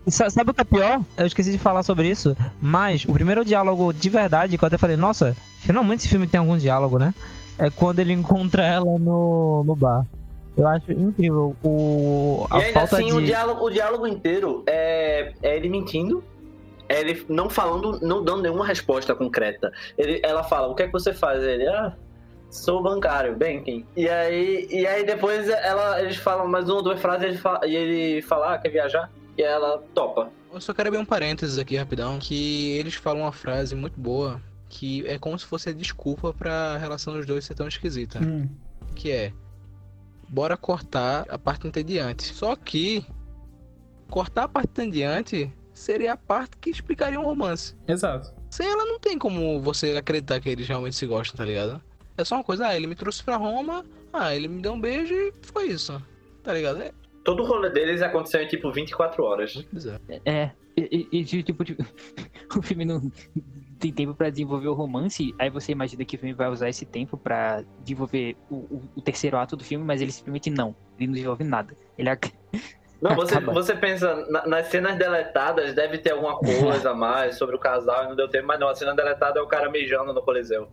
sa- sabe o que é pior? Eu esqueci de falar sobre isso, mas o primeiro diálogo de verdade, que eu até falei, nossa, finalmente esse filme tem algum diálogo, né? É quando ele encontra ela no, no bar. Eu acho incrível o, a e ainda falta assim, de... o, diálogo, o diálogo inteiro é, é ele mentindo. É ele não falando, não dando nenhuma resposta concreta. Ele, ela fala, o que é que você faz? Ele, ah, sou bancário, banking. E aí, e aí depois ela, eles falam mais uma ou duas frases ele fala- e ele fala, ah, quer viajar? E ela topa. Eu só quero abrir um parênteses aqui rapidão, que eles falam uma frase muito boa, que é como se fosse a desculpa pra relação dos dois ser tão esquisita. Hum. Que é, bora cortar a parte entediante. Só que, cortar a parte entediante seria a parte que explicaria um romance. Exato. Sem ela não tem como você acreditar que eles realmente se gostam, tá ligado? É só uma coisa, ah, ele me trouxe pra Roma, ah, ele me deu um beijo e foi isso. Tá ligado? É Todo o rolê deles aconteceu em tipo 24 horas. muito bizarro. É, e, e- tipo, tipo, o filme não tem tempo pra desenvolver o romance, aí você imagina que o filme vai usar esse tempo pra desenvolver o, o- o terceiro ato do filme, mas ele simplesmente não. Ele não desenvolve nada. Ele Não, você, você pensa, na- nas cenas deletadas deve ter alguma coisa a mais sobre o casal e não deu tempo, mas não, a cena deletada é o cara mijando no Coliseu.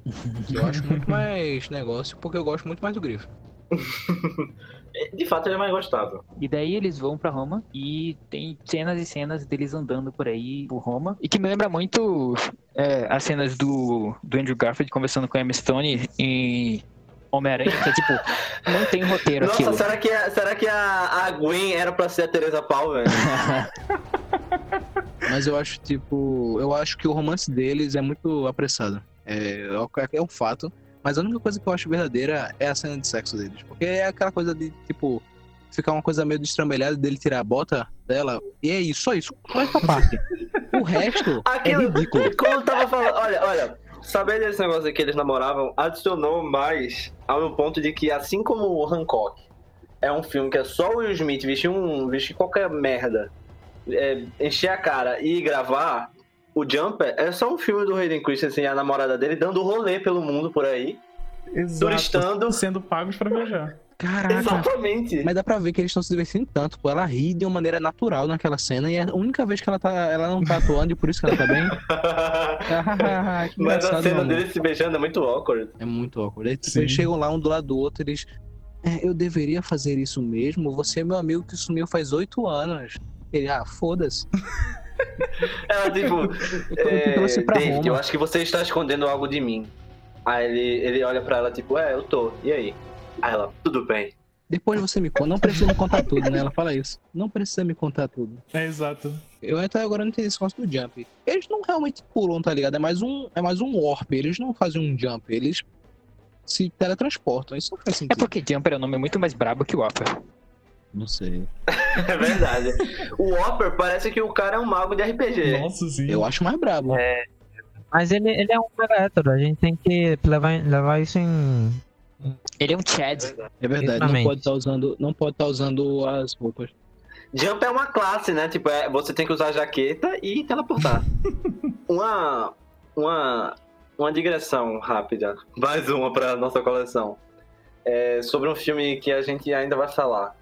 Eu acho muito mais negócio, porque eu gosto muito mais do Grifo. De fato, ele é mais gostável. E daí eles vão pra Roma e tem cenas e cenas deles andando por aí por Roma. E que me lembra muito é, as cenas do, do Andrew Garfield conversando com a Emma Stone em Homem-Aranha, que é tipo, não tem roteiro Nossa, aquilo. será que, a, será que a, a Gwen era pra ser a Teresa Pau, velho? Mas eu acho, tipo, eu acho que o romance deles é muito apressado. É, é um fato. Mas a única coisa que eu acho verdadeira é a cena de sexo deles. Porque é aquela coisa de, tipo, ficar uma coisa meio destrambelhada dele tirar a bota dela. E é isso, só isso. Só essa parte. O resto é Aquilo, ridículo. como eu tava falando, olha, olha, saber desse negócio que eles namoravam adicionou mais ao meu ponto de que, assim como o Hancock é um filme que é só o Will Smith vestir, um, vestir qualquer merda, é, encher a cara e gravar, o Jumper é só um filme do Hayden Christensen e a namorada dele dando rolê pelo mundo por aí. Exato. Turistando. Sendo pagos pra viajar. Caraca. Exatamente. Mas dá pra ver que eles estão se divertindo tanto, pô. Ela ri de uma maneira natural naquela cena e é a única vez que ela tá. Ela não tá atuando e por isso que ela tá bem. Ah, Mas a cena deles se beijando é muito awkward. É muito awkward. Tipo, Sim. eles chegam lá um do lado do outro, eles. "É, eu deveria fazer isso mesmo? Você é meu amigo que sumiu faz oito anos. Ele, ah, foda-se. Ela, tipo, Eu é, David, Roma. eu acho que você está escondendo algo de mim. Aí ele, ele olha pra ela, tipo, é, eu tô. E aí? Aí ela, tudo bem. Depois você me conta. Não precisa me contar tudo, né? Ela fala isso. Não precisa me contar tudo. É exato. Eu até agora não entendi esse negócio do jump. Eles não realmente pulam, tá ligado? É mais um, é mais um warp. Eles não fazem um jump. Eles se teletransportam. Isso não faz É sentido. porque Jumper é um nome muito mais brabo que o Whopper. Não sei. É verdade. o Hopper parece que o cara é um mago de RPG. Nossa, sim. Eu acho mais brabo. Mas ele, ele é um mega hétero, a gente tem que levar, levar isso em. Ele é um Chad. É verdade. Não Exatamente. pode estar usando, não pode estar usando as roupas. Jump é uma classe, né? Tipo, é, você tem que usar jaqueta e teleportar. uma, uma, uma digressão rápida. Mais uma pra nossa coleção. É sobre um filme que a gente ainda vai falar.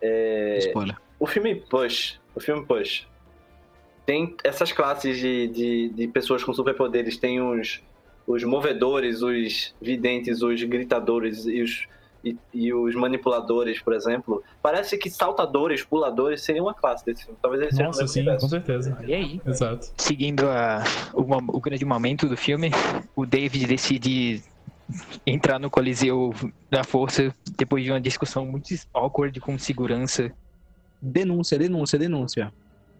É, Spoiler. O filme Push, o filme Push, tem essas classes de, de, de pessoas com superpoderes. Tem os, os movedores, os videntes, os gritadores e os, e, e os manipuladores, por exemplo. Parece que saltadores, puladores seriam uma classe desse filme. Talvez eles sejam Nossa, sim, com certeza. E aí? Exato. Seguindo a, o, o grande momento do filme, o David decide entrar no Coliseu da Força depois de uma discussão muito awkward com segurança Denúncia, denúncia, denúncia.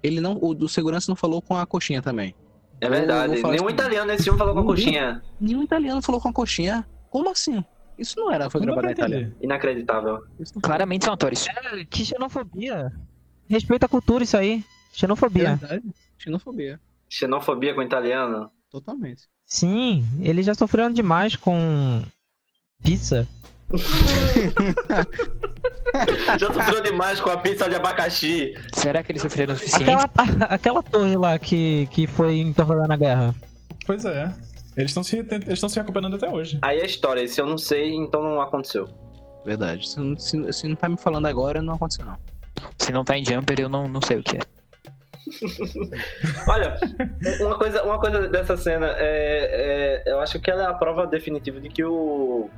Ele não. O do segurança não falou com a coxinha também. É verdade. Nenhum assim. italiano nesse filme falou com a coxinha. Nenhum italiano falou com a coxinha. Como assim? Isso não era, foi gravado na Itália. Inacreditável. Claramente são atores. É, que xenofobia. Respeita a cultura isso aí. é Xenofobia. verdade. Xenofobia. Xenofobia com italiano. Totalmente. Sim, eles já sofreram demais com pizza. Já sofreu demais com a pizza de abacaxi. Será que eles sofreram o suficiente? Aquela, aquela torre lá que, que foi entortada na guerra. Pois é. Eles estão se, eles estão se recuperando até hoje. Aí é história. Se eu não sei, então não aconteceu. Verdade. Se, não- se, se não tá me falando agora, não aconteceu não. Se não tá em Jumper, eu não, não sei o que é. Olha, uma coisa, uma coisa dessa cena é, é- Eu acho que ela é a prova definitiva de que o.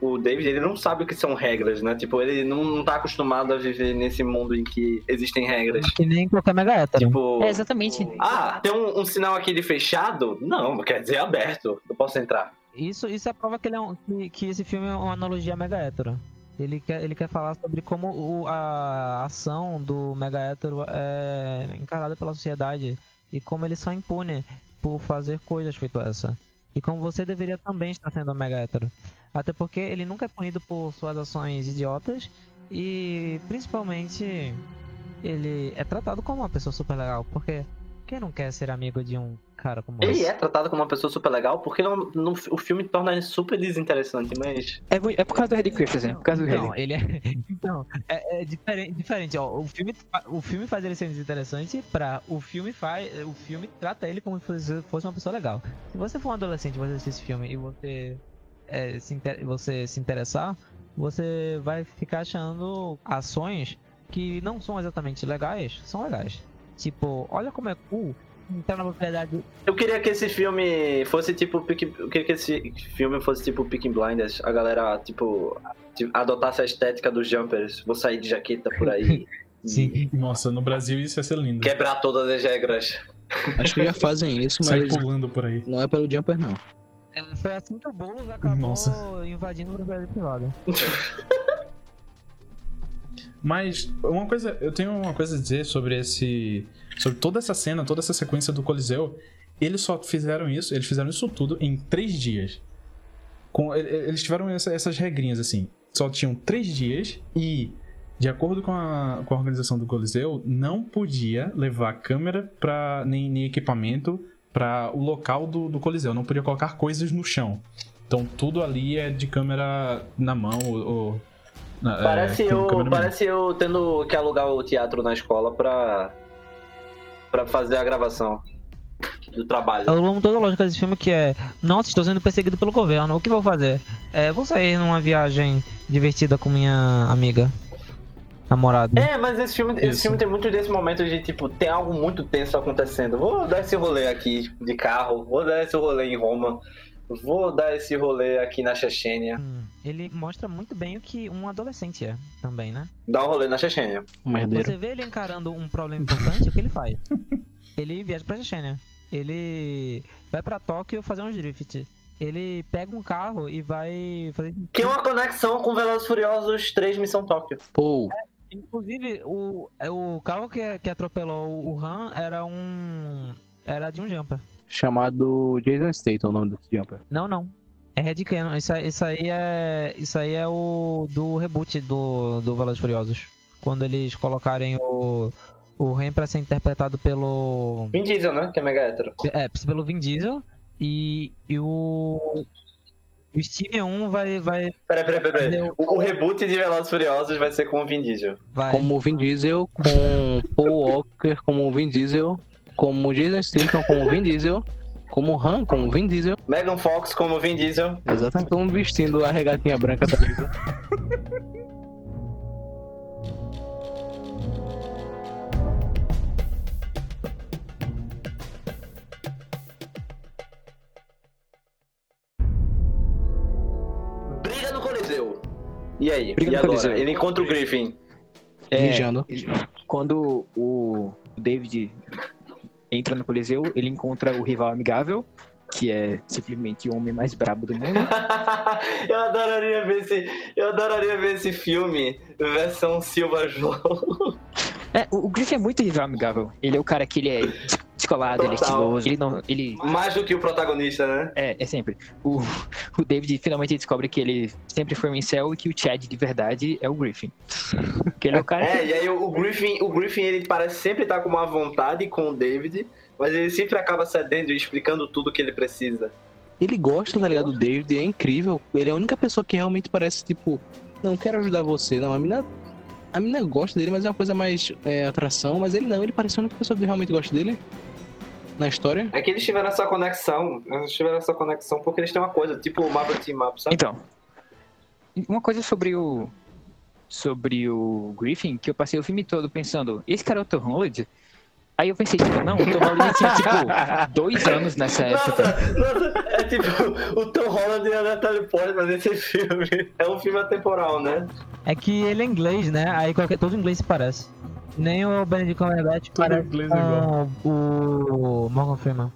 O David, ele não sabe o que são regras, né? Tipo, ele não, não tá acostumado a viver nesse mundo em que existem regras. Que nem qualquer mega hétero. Tipo. É, exatamente. Ah, tem um, um sinal aqui de fechado? Não, quer dizer aberto. Eu posso entrar. Isso, isso é a prova que, ele é um- que, que esse filme é uma analogia mega hétero. Ele quer, ele quer falar sobre como o- a ação do mega hétero é encarada pela sociedade e como eles são impunes por fazer coisas feito essa. E como você deveria também estar sendo mega hétero. Até porque ele nunca é punido por suas ações idiotas e principalmente ele é tratado como uma pessoa super legal. Porque quem não quer ser amigo de um cara como Ele esse? é tratado como uma pessoa super legal porque não, não- o filme torna ele super desinteressante, mas. É, é por causa do Red Christensen, por causa do Não, ele é. Então, é, é diferente, diferente, ó. O filme, o filme faz ele ser desinteressante pra. O filme faz. O filme trata ele como se fosse- fosse uma pessoa legal. Se você for um adolescente e você assistir esse filme e você, é, se, inter- você se interessar, você vai ficar achando ações que não são exatamente legais, são legais. Tipo, olha como é cool entrar na propriedade. Eu queria que esse filme fosse tipo. Peaky- Eu queria que esse filme fosse tipo Peaky Blinders. A galera, tipo, adotasse a estética dos jumpers. Vou sair de jaqueta por aí. Sim. Nossa, no Brasil isso ia ser lindo. Quebrar todas as regras. Acho que já fazem isso, mas pulando por aí. não é pelo Jumper, não. É, Foi assim que o Boulos acabou Nossa. invadindo o propriedade privada. Mas uma coisa, eu tenho uma coisa a dizer sobre esse, sobre toda essa cena, toda essa sequência do Coliseu. Eles só fizeram isso, eles fizeram isso tudo em três dias. Com, eles tiveram essa- essas regrinhas assim. Só tinham três dias e, de acordo com a, com a organização do Coliseu, não podia levar câmera para nem, nem equipamento para o local do, do Coliseu. Não podia colocar coisas no chão. Então tudo ali é de câmera na mão ou, ou na- é, Parece, com eu, parece eu tendo que alugar o teatro na escola pra. pra fazer a gravação do trabalho. Eu amo toda a lógica desse filme que é Nossa, estou sendo perseguido pelo governo, o que vou fazer? É, vou sair numa viagem divertida com minha amiga Namorada. É, mas esse filme, esse filme tem muito desse momento de, tipo, tem algo muito tenso acontecendo. Vou dar esse rolê aqui de carro, vou dar esse rolê em Roma, vou dar esse rolê aqui na Chechênia. Hum, Ele mostra muito bem o que um adolescente é também, né? Dá um rolê na Chechênia. Um herdeiro. Você vê ele encarando um problema importante, o que ele faz? Ele viaja pra Chechênia. Ele vai pra Tóquio fazer um drift. Ele pega um carro e vai fazer. Que é uma conexão com Velozes Furiosos 3 Missão Tóquio. Pô, Inclusive, o, é, o carro que, que atropelou o Han era um. Era de um jumper. Chamado Jason Statham, o nome do Jumper. Não, não. É Red Cannon. Isso, aí- isso aí é. Isso aí é o do reboot do, do Velozes Furiosos. Quando eles colocarem o. O Ren pra ser interpretado pelo. Vin Diesel, né? Que é mega hétero. É, pelo Vin Diesel. E, e o. O Steven 1 vai. vai, Peraí, peraí, peraí. O, o reboot de Velozes Furiosos vai ser com o Vin Diesel. vai. Como o Vin Diesel, com Paul Walker como o Vin Diesel, como Jason Statham como o Vin Diesel, como o Han como o Vin Diesel. Megan Fox como Vin Diesel. Exatamente, mundo vestindo a regatinha branca da vida. Briga no Coliseu. E aí? Briga e no agora? Coliseu. Ele encontra o Griffin. É, Mijando. quando o David entra no Coliseu, ele encontra o rival amigável, que é simplesmente o homem mais brabo do mundo. eu adoraria ver esse, eu adoraria ver esse filme versão Silva João. É, o, o Griffin é muito rival amigável. Ele é o cara que ele é descolado, ele é Total. estiloso, ele não. Ele. Mais do que o protagonista, né? É, é sempre. O, o David finalmente descobre que ele sempre foi um incel e que o Chad de verdade é o Griffin. que ele é o cara É, que. e aí o, o Griffin, o Griffin ele parece sempre estar com uma vontade com o David, mas ele sempre acaba cedendo e explicando tudo que ele precisa. Ele gosta, tá ligado? Do David, é incrível. Ele é a única pessoa que realmente parece, tipo, não quero ajudar você. Não, a mina. A mina gosta dele, mas é uma coisa mais é, atração. Mas ele não, ele parece a única pessoa que realmente gosta dele. Na história. É que eles tiveram essa conexão, eles tiveram essa conexão porque eles têm uma coisa, tipo o Marvel Team Up, sabe? Então. Uma coisa sobre o. Sobre o Griffin, que eu passei o filme todo pensando, esse cara é o Tom Holland? Aí eu pensei, tipo, não, o Tom Holland tinha, tipo, dois anos nessa época. Nossa, nossa, é tipo o Tom Holland e a Natalie Portman nesse filme. É um filme atemporal, né? É que ele é inglês, né? Aí qualquer, todo inglês se parece. Nem o Benedict Cumberbatch Todo parece inglês igual. o Morgan Freeman.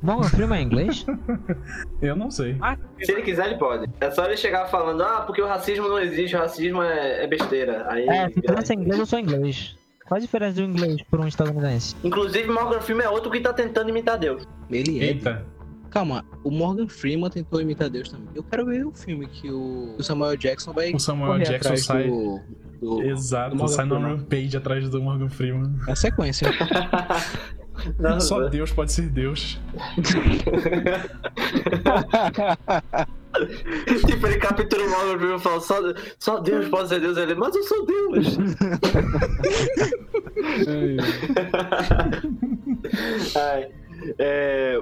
Morgan Freeman é inglês? Eu não sei. Se ele quiser, ele pode. É só ele chegar falando, ah, porque o racismo não existe, o racismo é, é besteira. Aí, É, se pensa em inglês, eu sou inglês. Qual a diferença do inglês por um estadunidense? Inclusive, Morgan Freeman é outro que tá tentando imitar Deus. Ele é. Eita. Calma, o Morgan Freeman tentou imitar Deus também. Eu quero ver o filme que o, o Samuel Jackson vai. O Samuel Jackson atrás sai. Do, do, Exato, Morgan sai no Freeman. Rampage atrás do Morgan Freeman. A sequência. Não, Só Deus pode ser Deus. tipo, ele captura o Morgan Freeman e fala, só, só Deus pode ser Deus. Ele, mas eu sou Deus. Ai, é,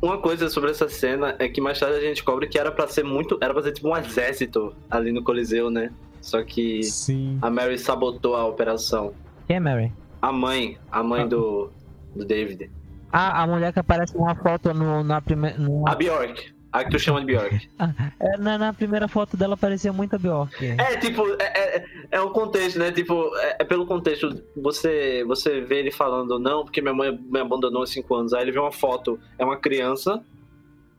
uma coisa sobre essa cena é que mais tarde a gente descobre que era pra ser muito. Era pra ser tipo um exército ali no Coliseu, né? Só que Sim. a Mary sabotou a operação. Quem é Mary? A mãe, a mãe Ah. do, do David. Ah, a mulher que aparece numa foto no, na primeira. A Bjork. A que tu chama de Bjork. É, na, na primeira foto dela parecia muito a Bjork. É, tipo, é, é, é um contexto, né? Tipo, é, é pelo contexto. Você, você vê ele falando, não, porque minha mãe me abandonou há 5 anos. Aí ele vê uma foto, é uma criança,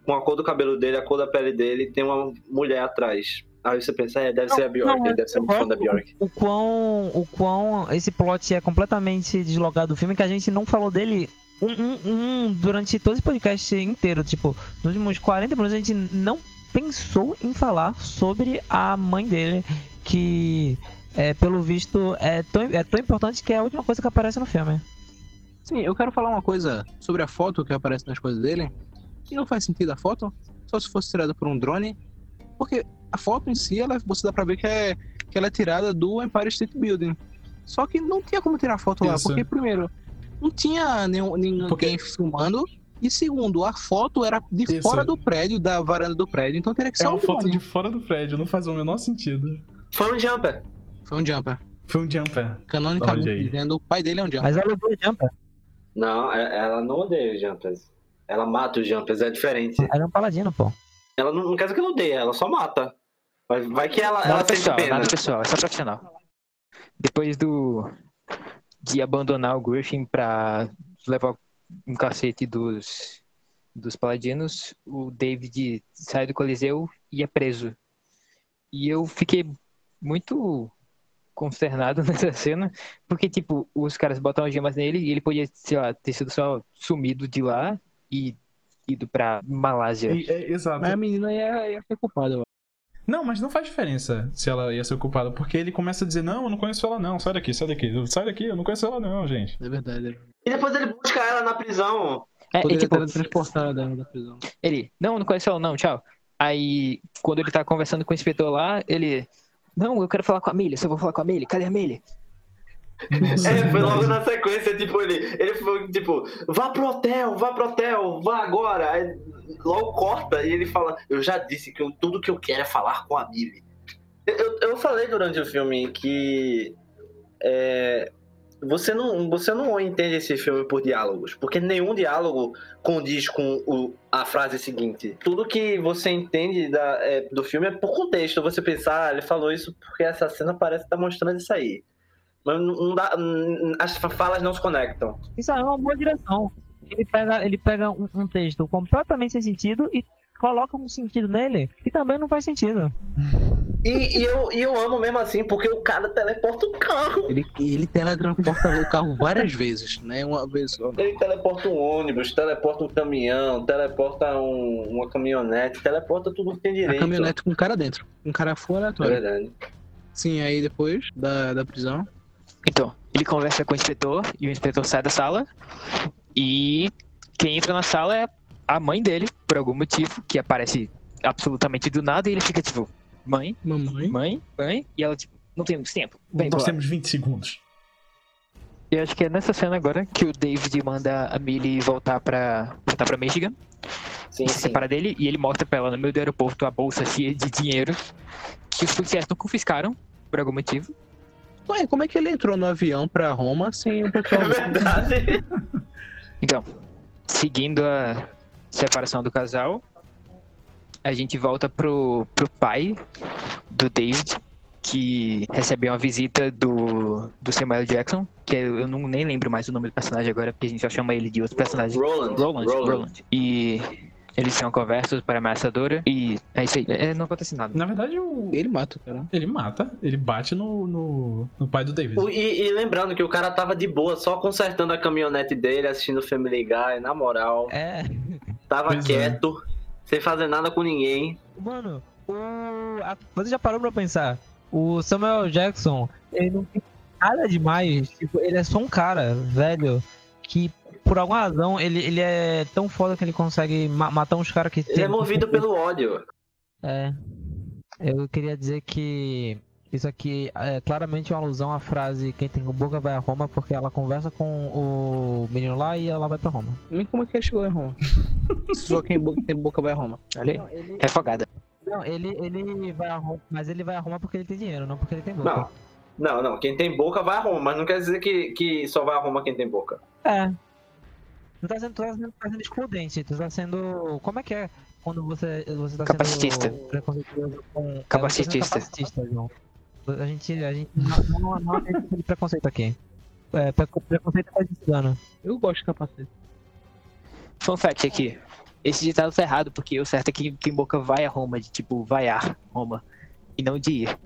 com a cor do cabelo dele, a cor da pele dele, e tem uma mulher atrás. Aí você pensa, é, deve ser a Bjork, não, ele deve ser muito fã da Bjork. O quão, o quão esse plot é completamente deslogado do filme que a gente não falou dele um, um- um- durante todo esse podcast inteiro. Tipo, nos últimos 40 minutos a gente não pensou em falar sobre a mãe dele, que é, pelo visto é tão, é tão importante que é a última coisa que aparece no filme. Sim, eu quero falar uma coisa sobre a foto que aparece nas coisas dele. E não faz sentido a foto, só se fosse tirada por um drone. Porque a foto em si, ela, você dá pra ver que, é, que ela é tirada do Empire State Building. Só que não tinha como tirar a foto lá, Isso. porque primeiro, não tinha nenhum, ninguém Porque- filmando. E segundo, a foto era de Isso. fora do prédio, da varanda do prédio. Então teria que ser É um uma foto drone. de fora do prédio, não faz o menor sentido. Foi um jumper. Foi um jumper. Foi um jumper. Canonicamente dizendo, o pai dele é um jumper. Mas ela odeia Jumper. Não, é- ela não odeia os jumpers. Ela mata os jumpers, é diferente. Ela é um paladino, pô. Ela não, não quer dizer que ela odeia, ela só mata. Vai, vai que ela, ela Nada sente pessoal, pena. nada pessoal, é só profissional. Depois do. de abandonar o Griffin pra levar um cacete dos. dos paladinos, o David sai do Coliseu e é preso. E eu fiquei muito consternado nessa cena, porque, tipo, os caras botam as gemas nele e ele podia, sei lá, ter sido só sumido de lá e ido pra Malásia. E- é, exato. Mas a menina ia, ia ser culpada, eu Não, mas não faz diferença se ela ia ser culpada, porque ele começa a dizer, não, eu não conheço ela não, sai daqui, sai daqui, sai daqui, eu não conheço ela não, gente. É verdade. E depois ele busca ela na prisão. É, e, Poderia tipo, transportada ela da prisão. Ele, não, não conheço ela, não, tchau. Aí, quando ele tá conversando com o inspetor lá, ele. Não, eu quero falar com a Millie, só vou falar com a Millie, cadê a Millie? Nossa, É, foi logo na sequência, tipo, ele, ele foi tipo, vá pro hotel, vá pro hotel, vá agora. Aí logo corta e ele fala, eu já disse que eu- tudo que eu quero é falar com a Millie. Eu, eu, eu falei durante o filme que é, você, não, você não entende esse filme por diálogos, porque nenhum diálogo condiz com o- a frase seguinte. Tudo que você entende da- é, do filme é por contexto. Você pensar, ah, ele falou isso porque essa cena parece estar mostrando isso aí. Mas não dá, as falas não se conectam. Isso é uma boa direção. ele pega, ele pega um, um texto completamente sem sentido e coloca um sentido nele que também não faz sentido. E, e eu, e eu amo mesmo assim, porque o cara teleporta o carro. Ele, ele teletransporta o carro várias vezes, né? Uma vez só. Ele teleporta um ônibus, teleporta um caminhão, teleporta um- uma caminhonete, teleporta tudo que tem A direito. caminhonete com um cara dentro. Um cara fora É verdade. Sim, aí depois da, da prisão. Então, ele conversa com o inspetor e o inspetor sai da sala. E quem entra na sala é a mãe dele, por algum motivo, que aparece absolutamente do nada. E ele fica tipo, mãe, Mamãe. mãe, mãe. E ela, tipo, não temos tempo. Bem, Nós temos 20 segundos. Eu acho que é nessa cena agora que o David manda a Millie voltar pra, voltar pra Michigan, Sim, se sim. separar dele, e ele mostra pra ela no meio do aeroporto a bolsa cheia de dinheiro que os policiais não confiscaram, por algum motivo. Ué, como é que ele entrou no avião pra Roma sem o É pessoal ver? verdade. Então, seguindo a separação do casal, a gente volta pro, pro pai do David, que recebe uma visita do, do Samuel Jackson, que eu eu não nem lembro mais o nome do personagem agora, porque a gente só chama ele de outro personagem. Roland. Roland, Roland. E eles têm uma conversa para ameaçadora e é isso aí. É, não acontece nada. Na verdade, o... Ele mata o cara. ele mata, ele bate no, no, no pai do David. O- E, e lembrando que o cara tava de boa, só consertando a caminhonete dele, assistindo Family Guy, na moral. É. Tava Pois é. quieto, sem fazer nada com ninguém. Mano, o. a- Você já parou pra pensar? O Samuel Jackson, ele não tem nada demais. Tipo, ele é só um cara, velho, que por alguma razão ele, ele é tão foda que ele consegue ma- matar uns caras que Ele é movido pelo ódio. É. Eu queria dizer que isso aqui é claramente uma alusão à frase quem tem boca vai a Roma, porque ela conversa com o menino lá e ela vai pra Roma. Nem como é que ele chegou em Roma. Só quem tem boca vai a Roma. Olha aí. ele, Refogada. não, ele, ele vai a Roma, mas ele vai a Roma porque ele tem dinheiro, não porque ele tem boca. Não. Não, não. Quem tem boca vai a Roma, mas não quer dizer que, que só vai a Roma quem tem boca. É. Não tá sendo, tu tá sendo, tá sendo excludente, tu tá sendo. Como é que é quando você, você tá Capacitista. sendo preconceituoso com. é, Capacitista. tá sendo capacitista, João. A gente, a gente não, não, não aceita de preconceito aqui. É, pre- preconceito faz cigano. Eu gosto de capacete. Fun fact aqui. Esse ditado tá errado, porque o certo é que quem boca vai a Roma, de tipo, vaiar Roma. E não de ir.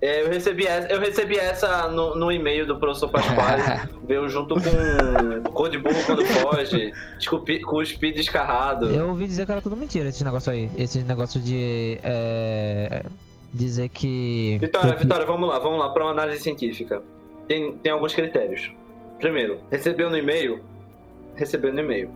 É eu recebi essa, eu recebi essa no, no e-mail do professor Pasquale. veio junto com cor de burro quando foge, cuspi, cuspi descarrado. Eu ouvi dizer que era tudo mentira esse negócio aí. Esse negócio de. É, dizer que. Vitória, que- Vitória, vamos lá, vamos lá para uma análise científica. Tem, tem alguns critérios. Primeiro, recebeu no e-mail? Recebeu no e-mail.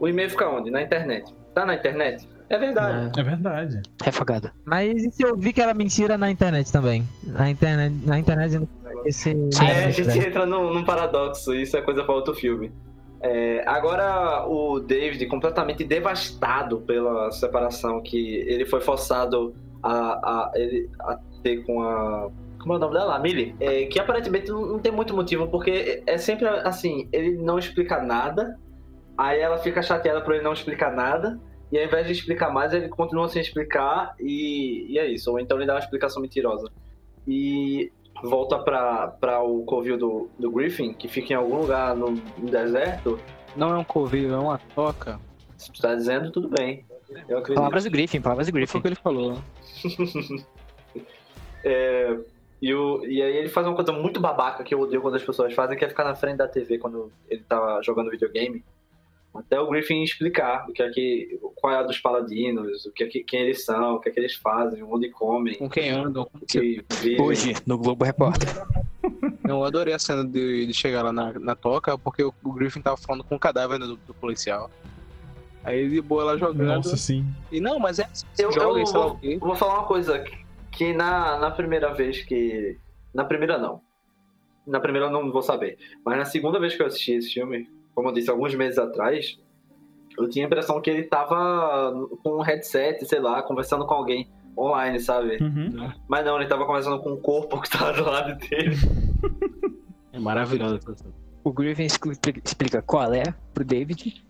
O e-mail fica onde? Na internet. Tá na internet? É verdade. É verdade. Refogada. Mas e se eu vi que era mentira na internet também? Na internet, na internet esse. É, a gente entra num, num paradoxo, isso é coisa para outro filme. É, agora o David, completamente devastado pela separação que ele foi forçado a, a, ele, a ter com a. Como é o nome dela? A Millie. É, que aparentemente não, não tem muito motivo, porque é sempre assim: ele não explica nada, aí ela fica chateada por ele não explicar nada, e ao invés de explicar mais, ele continua sem explicar, e, e é isso. Ou então ele dá uma explicação mentirosa. E volta pra, pra o covil do, do Griffin, que fica em algum lugar no, no deserto, Não é um covil, é uma toca. se tu tá dizendo, tudo bem. Palavras do Griffin, palavras do Foi Griffin. o que ele falou. É, e, o, e aí ele faz uma coisa muito babaca que eu odeio quando as pessoas fazem, que é ficar na frente da TV quando ele tá jogando videogame. Até o Griffin explicar o que é que, qual é a dos paladinos, o que é que, quem eles são, o que é que eles fazem, onde comem, Com quem andam. o que. Hoje, no Globo Repórter. Eu adorei a cena de, de chegar lá na, na toca, porque o, o Griffin tava falando com o cadáver do, do policial. Aí ele de boa lá jogando. Nossa, sim. E não, mas é assim, Eu- joga eu vou- vou falar uma coisa que, que na, na primeira vez que. Na primeira não. Na primeira eu não vou saber. Mas na segunda vez que eu assisti esse filme, como eu disse, alguns meses atrás, eu tinha a impressão que ele tava com um headset, sei lá, conversando com alguém online, sabe? Uhum. Mas não, ele tava conversando com um corpo que tava do lado dele. É maravilhoso. essa cena. O Griffin expli- explica qual é pro David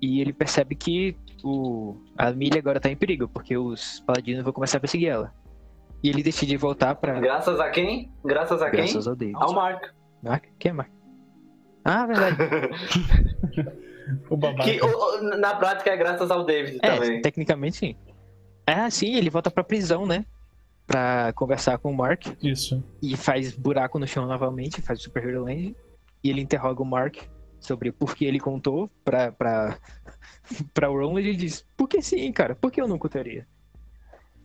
e ele percebe que o, a Millie agora tá em perigo, porque os paladinos vão começar a perseguir ela. E ele decide voltar pra. Graças a quem? Graças a quem? Graças ao David. Ao Mark. Mark? Quem é Mark? Ah, verdade. O babaca. Que o- na prática é graças ao David É, também. tecnicamente sim. Ah, sim, ele volta pra prisão, né? Pra conversar com o Mark. Isso. E faz buraco no chão novamente, faz o Super Hero Land. E ele interroga o Mark sobre por que ele contou pra, pra, pra Ron. E ele diz, por que sim, cara? Por que eu não contaria?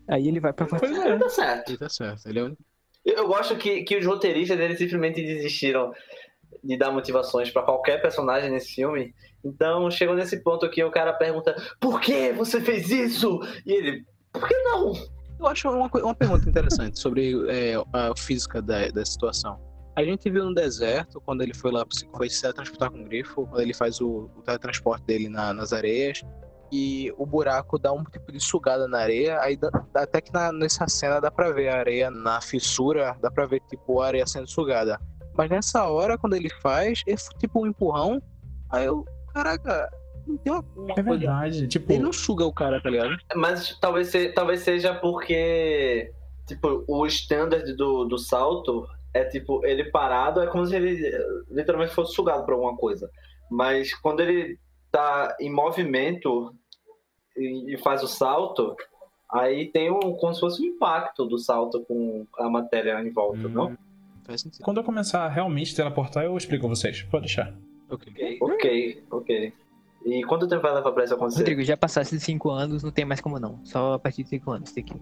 Aí ele vai pra Pois é. Tá certo. Ele tá certo. Ele é eu gosto que, que os roteiristas eles simplesmente desistiram de dar motivações pra qualquer personagem nesse filme. Então chegou nesse ponto que o cara pergunta: Por que você fez isso? E ele: Por que não? Eu acho uma, uma pergunta interessante sobre é, a física da, da situação. A gente viu no deserto, quando ele foi lá, foi se teletransportar com o grifo, quando ele faz o, o teletransporte dele na- nas areias, e o buraco dá um tipo de sugada na areia, aí dá- até que na- nessa cena dá pra ver a areia na fissura, dá pra ver tipo a areia sendo sugada. Mas nessa hora, quando ele faz, é tipo um empurrão, aí eu, caraca, não tem uma, uma É coisa. verdade. Tipo, Ele não suga o cara, tá ligado? Mas talvez, se- talvez seja porque tipo, o standard do, do salto é tipo, ele parado é como se ele eh, literalmente fosse sugado por alguma coisa. Mas quando ele tá em movimento e, e faz o salto, aí tem um, como se fosse um impacto do salto com a matéria em volta, Hum. não? Faz sentido. quando eu começar a realmente teleportar, eu explico a vocês. Pode deixar. Ok. Ok, ok. E quanto tempo vai levar pra isso acontecer? Rodrigo, já passasse de 5 anos, não tem mais como não. Só a partir de 5 anos tem que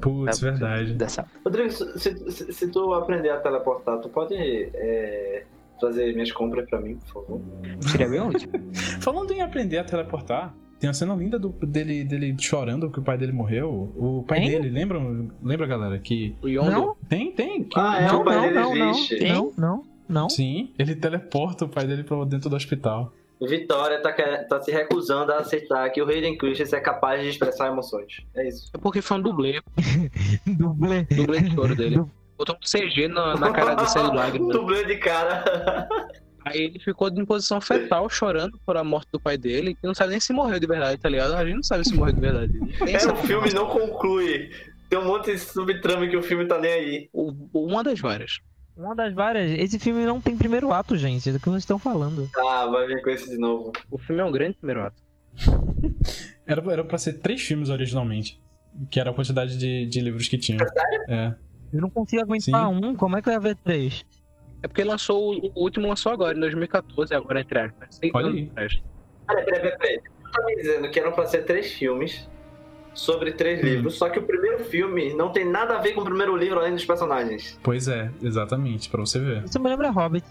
Putz, dar- verdade. salto. Rodrigo, se, se- se tu aprender a teleportar, tu pode é, fazer minhas compras pra mim, por favor? Seria bem útil. Falando em aprender a teleportar, tem uma cena linda do- dele, dele chorando que o pai dele morreu. O pai Tem? dele, lembra, lembra galera? Que. O Yondo, Não, Tem, tem. que- Ah, é, não, o pai não, dele não, não, existe. não, não, não. Sim, ele teleporta o pai dele pra dentro do hospital. Vitória tá, tá se recusando a aceitar que o Hayden Christensen é capaz de expressar emoções. É isso. é porque foi um dublê, Dublê. dublê de choro dele. Botou um CG na, na cara de um lágrimas. dublê de cara. Aí ele ficou em posição fetal, chorando por a morte do pai dele, que não sabe nem se morreu de verdade, tá ligado? A gente não sabe se morreu de verdade. É, o filme não conclui. Tem um monte de subtrama que o filme tá nem aí. o- uma das várias. Uma das várias. Esse filme não tem primeiro ato, gente. Do que vocês estão falando. Ah, vai vir com esse de novo. O filme é um grande primeiro ato. Era, era pra ser três filmes originalmente. Que era a quantidade de, de livros que tinha. É. Eu não consigo aguentar Sim. um. Como é que eu ia ver três? É porque lançou, o último lançou agora, em 2014, agora entre aspas. Seis Olha aí. atrás. Peraí, peraí. Tu tá me dizendo que eram pra ser três filmes sobre três Hum. livros, só que o primeiro filme não tem nada a ver com o primeiro livro além dos personagens. Pois é, exatamente, pra você ver. Isso me lembra Hobbit.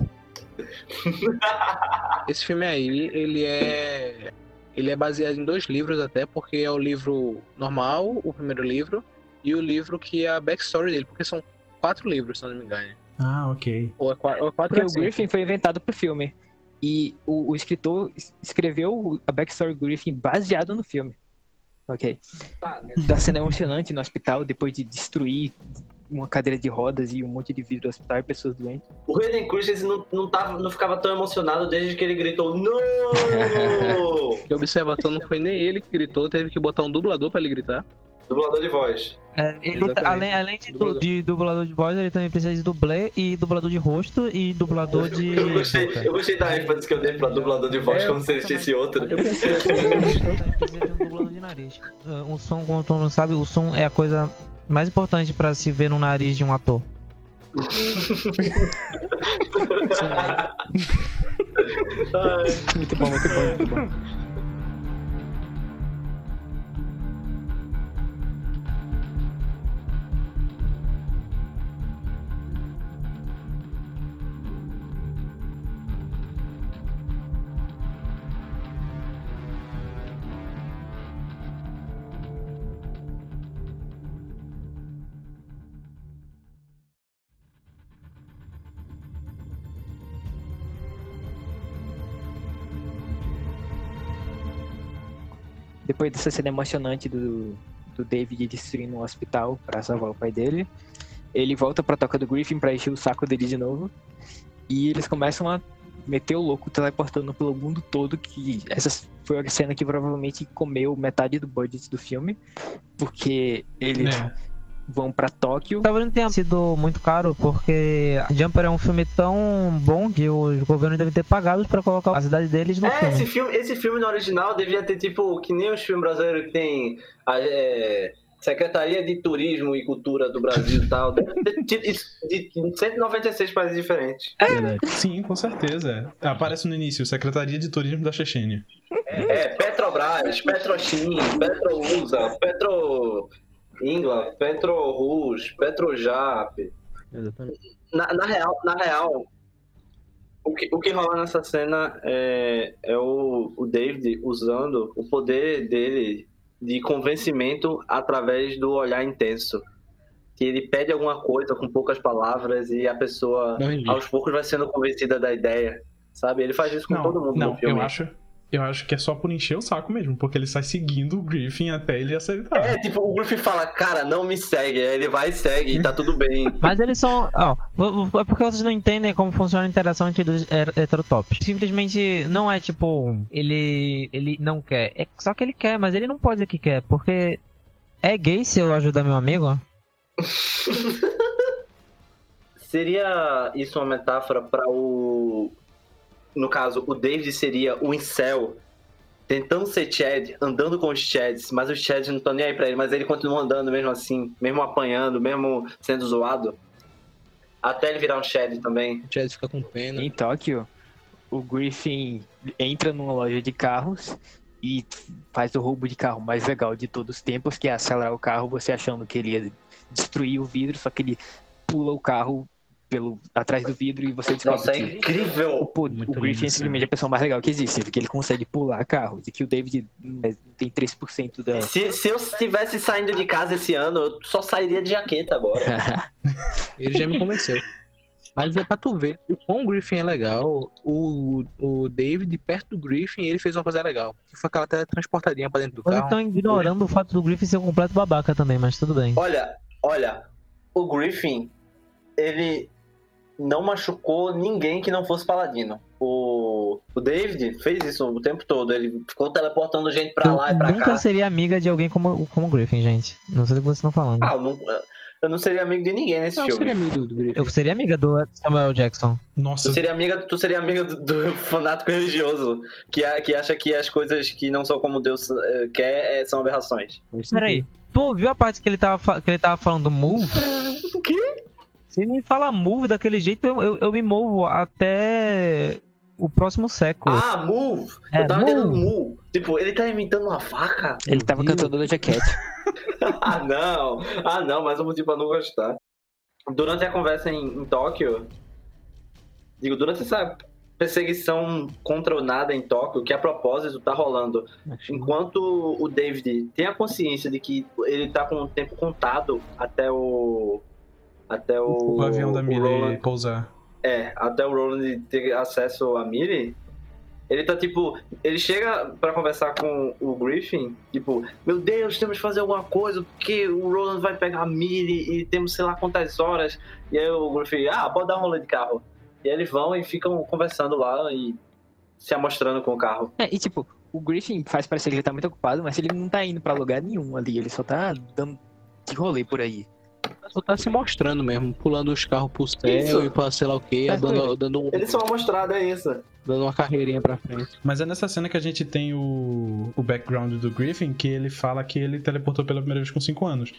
Esse filme aí, ele é. Ele é baseado em dois livros até, porque é o livro normal, o primeiro livro, e o livro que é a backstory dele, porque são quatro livros, se eu não me engano. Ah, ok. O cinco. Griffin foi inventado pro filme. E o, o escritor es- escreveu a backstory do Griffin baseado no filme. Ok. Da cena emocionante no hospital, depois de destruir uma cadeira de rodas e um monte de vidro no hospital e pessoas doentes. O Hayden Christensen não, não, tava, não ficava tão emocionado desde que ele gritou NO! Que observação não foi nem ele que gritou, teve que botar um dublador pra ele gritar. Dublador de voz. É, ele, além, além de, du- Dublador. de dublador de voz, ele também precisa de dublê e dublador de rosto e dublador de. Eu gostei, eu gostei da ênfase que eu dei pra dublador de voz É, como se existisse outro. Eu pensei assim, Também precisa de um dublador de nariz. O som, como todo mundo sabe, o som é a coisa mais importante pra se ver no nariz de um ator. Muito bom, muito bom, muito bom. Depois dessa cena emocionante do, do David destruindo um hospital pra salvar o pai dele, ele volta pra toca do Griffin pra encher o saco dele de novo. E eles começam a meter o louco teleportando pelo mundo todo, que essa foi a cena que provavelmente comeu metade do budget do filme, porque ele É. vão pra Tóquio. Talvez não tenha sido muito caro, porque Jumper é um filme tão bom que os governos devem ter pagado pra colocar a cidade deles no É, filme. esse filme, esse filme no original devia ter, tipo, que nem os filmes brasileiros que tem a é, Secretaria de Turismo e Cultura do Brasil e tal. Tido isso de 196 países diferentes. Verdade. Sim, com certeza. Aparece no início, Secretaria de Turismo da Chechênia. É, Petrobras, Petrochin, Petrousa, Petro Ingla, Petrorus, Petrojap. Exatamente. Na, na real, na real, o que, o que rola nessa cena é, é o, o David usando o poder dele de convencimento através do olhar intenso. Que ele pede alguma coisa com poucas palavras e a pessoa aos poucos vai sendo convencida da ideia. Sabe? Ele faz isso com Não, todo mundo não, no filme. eu acho, eu acho que é só por encher o saco mesmo, porque ele sai seguindo o Griffin até ele aceitar. É, tipo, o Griffin fala, cara, não me segue. Aí ele vai e segue e tá tudo bem. Mas eles são. Ó, é porque vocês não entendem como funciona a interação entre dois heterotops. Simplesmente não é tipo. Ele. Ele não quer. É só que ele quer, mas ele não pode dizer que quer, porque. É gay se eu ajudar meu amigo? Seria isso uma metáfora para o. No caso, o David seria o incel tentando ser Chad, andando com os Chads, mas os Chads não estão nem aí pra ele, mas ele continua andando mesmo assim, mesmo apanhando, mesmo sendo zoado. Até ele virar um Chad também. O Chad fica com pena. Em Tóquio, o Griffin entra numa loja de carros e faz o roubo de carro mais legal de todos os tempos, que é acelerar o carro, você achando que ele ia destruir o vidro, só que ele pula o carro pelo atrás do vidro e você descobre Nossa, é incrível! Pô, Muito o Griffin lindo, é simplesmente a pessoa mais legal que existe, porque ele consegue pular carros e que o David é, tem 3% da. Se, se eu estivesse saindo de casa esse ano, eu só sairia de jaqueta agora. Ele já me convenceu. Mas é pra tu ver o quão o Griffin é legal. O, o David, perto do Griffin, ele fez uma coisa legal. Que foi aquela teletransportadinha pra dentro do carro. estão ignorando o fato do Griffin ser um completo babaca também, mas tudo bem. Olha, olha, o Griffin, ele não machucou ninguém que não fosse paladino. O, o David fez isso o tempo todo. Ele ficou teleportando gente pra Eu lá e pra nunca cá. seria amiga de alguém como, como o Griffin, gente. Não sei do que vocês estão falando. Ah, eu não, eu não seria amigo de ninguém nesse Não, filme. seria amigo do Griffin. Eu seria amiga do Samuel Jackson. Nossa, Tu seria amiga, tu seria amiga do, do fanático religioso que, a- que acha que as coisas que não são como Deus eh, quer eh, são aberrações. Peraí, tu ouviu a parte que ele tava, que ele tava falando do move? O quê? Se ele me fala move daquele jeito, eu, eu, eu me movo até o próximo século. Ah, move! É, eu tava move. move. Tipo, ele tá imitando uma faca? Ele tava cantando da jaquete. ah, não. Ah, não, mas um motivo pra não gostar. Durante a conversa em, em Tóquio, digo, durante essa perseguição contra o nada em Tóquio, que a propósito tá rolando, enquanto o David tem a consciência de que ele tá com o tempo contado até o. Até o. o avião da Roland- pousar. é, até o Roland ter acesso a Millie, ele tá tipo. Ele chega pra conversar com o Griffin, tipo, meu Deus, temos que fazer alguma coisa, porque o Roland vai pegar a Millie e temos sei lá quantas horas. E aí o Griffin, ah, pode dar um rolê de carro. E aí eles vão e ficam conversando lá e se amostrando com o carro. É, e tipo, o Griffin faz parecer que ele tá muito ocupado, mas ele não tá indo pra lugar nenhum ali, ele só tá dando de rolê por aí. Só tá se mostrando mesmo, pulando os carros pro céu Isso. e pra sei lá o que, dando, dando, um- Eles são amostrados, é isso. Dando uma carreirinha pra frente. Mas é nessa cena que a gente tem o, o background do Griffin, que ele fala que ele teleportou pela primeira vez com 5 anos.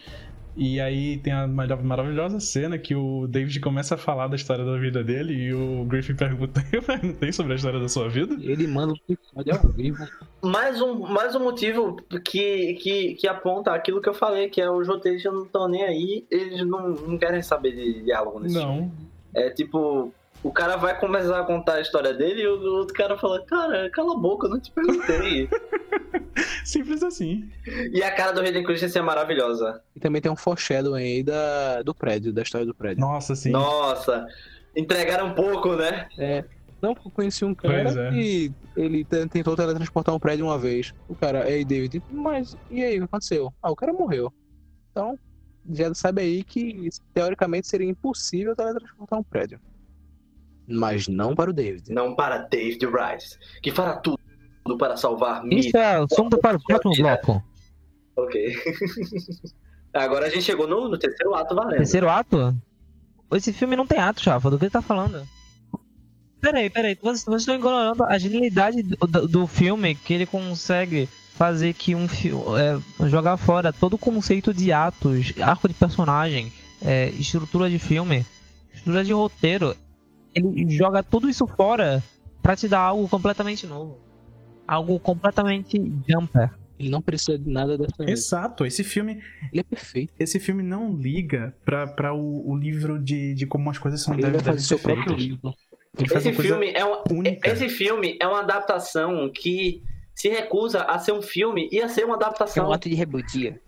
E aí tem a marav- maravilhosa cena que o David começa a falar da história da vida dele e o Griffin pergunta: Eu perguntei sobre a história da sua vida? Ele manda o ao vivo. Mais um, mais um motivo que, que, que aponta aquilo que eu falei, que é os roteiristas não estão nem aí, eles não, não querem saber de diálogo nesse. Não. É tipo, o cara vai começar a contar a história dele e o outro cara fala, cara, cala a boca, eu não te perguntei. Simples assim. e a cara do Hayden Christensen é maravilhosa. E também tem um foreshadow aí da, do prédio, da história do prédio. Nossa, sim. Nossa, entregaram um pouco, né? É. Não, porque eu conheci um cara Pois é. que ele te- tentou teletransportar um prédio uma vez. O cara, ei, David, mas e aí, o que aconteceu? Ah, o cara morreu. Então, já sabe aí que teoricamente seria impossível teletransportar um prédio. Mas não para o David. Não para David Rice, que fará tudo para salvar Isso Mira. é assunto para o próximo bloco. Ok. Agora a gente chegou no, no terceiro ato valendo. Terceiro ato? Esse filme não tem ato, Chafa. Do que ele tá falando? Peraí, peraí. Vocês, vocês estão ignorando a genialidade do, do, do filme que ele consegue fazer que um filme. É, jogar fora todo o conceito de atos, arco de personagem, é, estrutura de filme, estrutura de roteiro. Ele joga tudo isso fora pra te dar algo completamente novo. Algo completamente jumper. Ele não precisa de nada dessa vez. Exato, esse filme, Ele é perfeito. esse filme não liga pra, pra o, o livro de, de como as coisas são Ele devem, fazer seu próprio livro. Esse filme, é uma, única. esse filme é uma adaptação que se recusa a ser um filme e a ser uma É adaptação. um ato de rebeldia.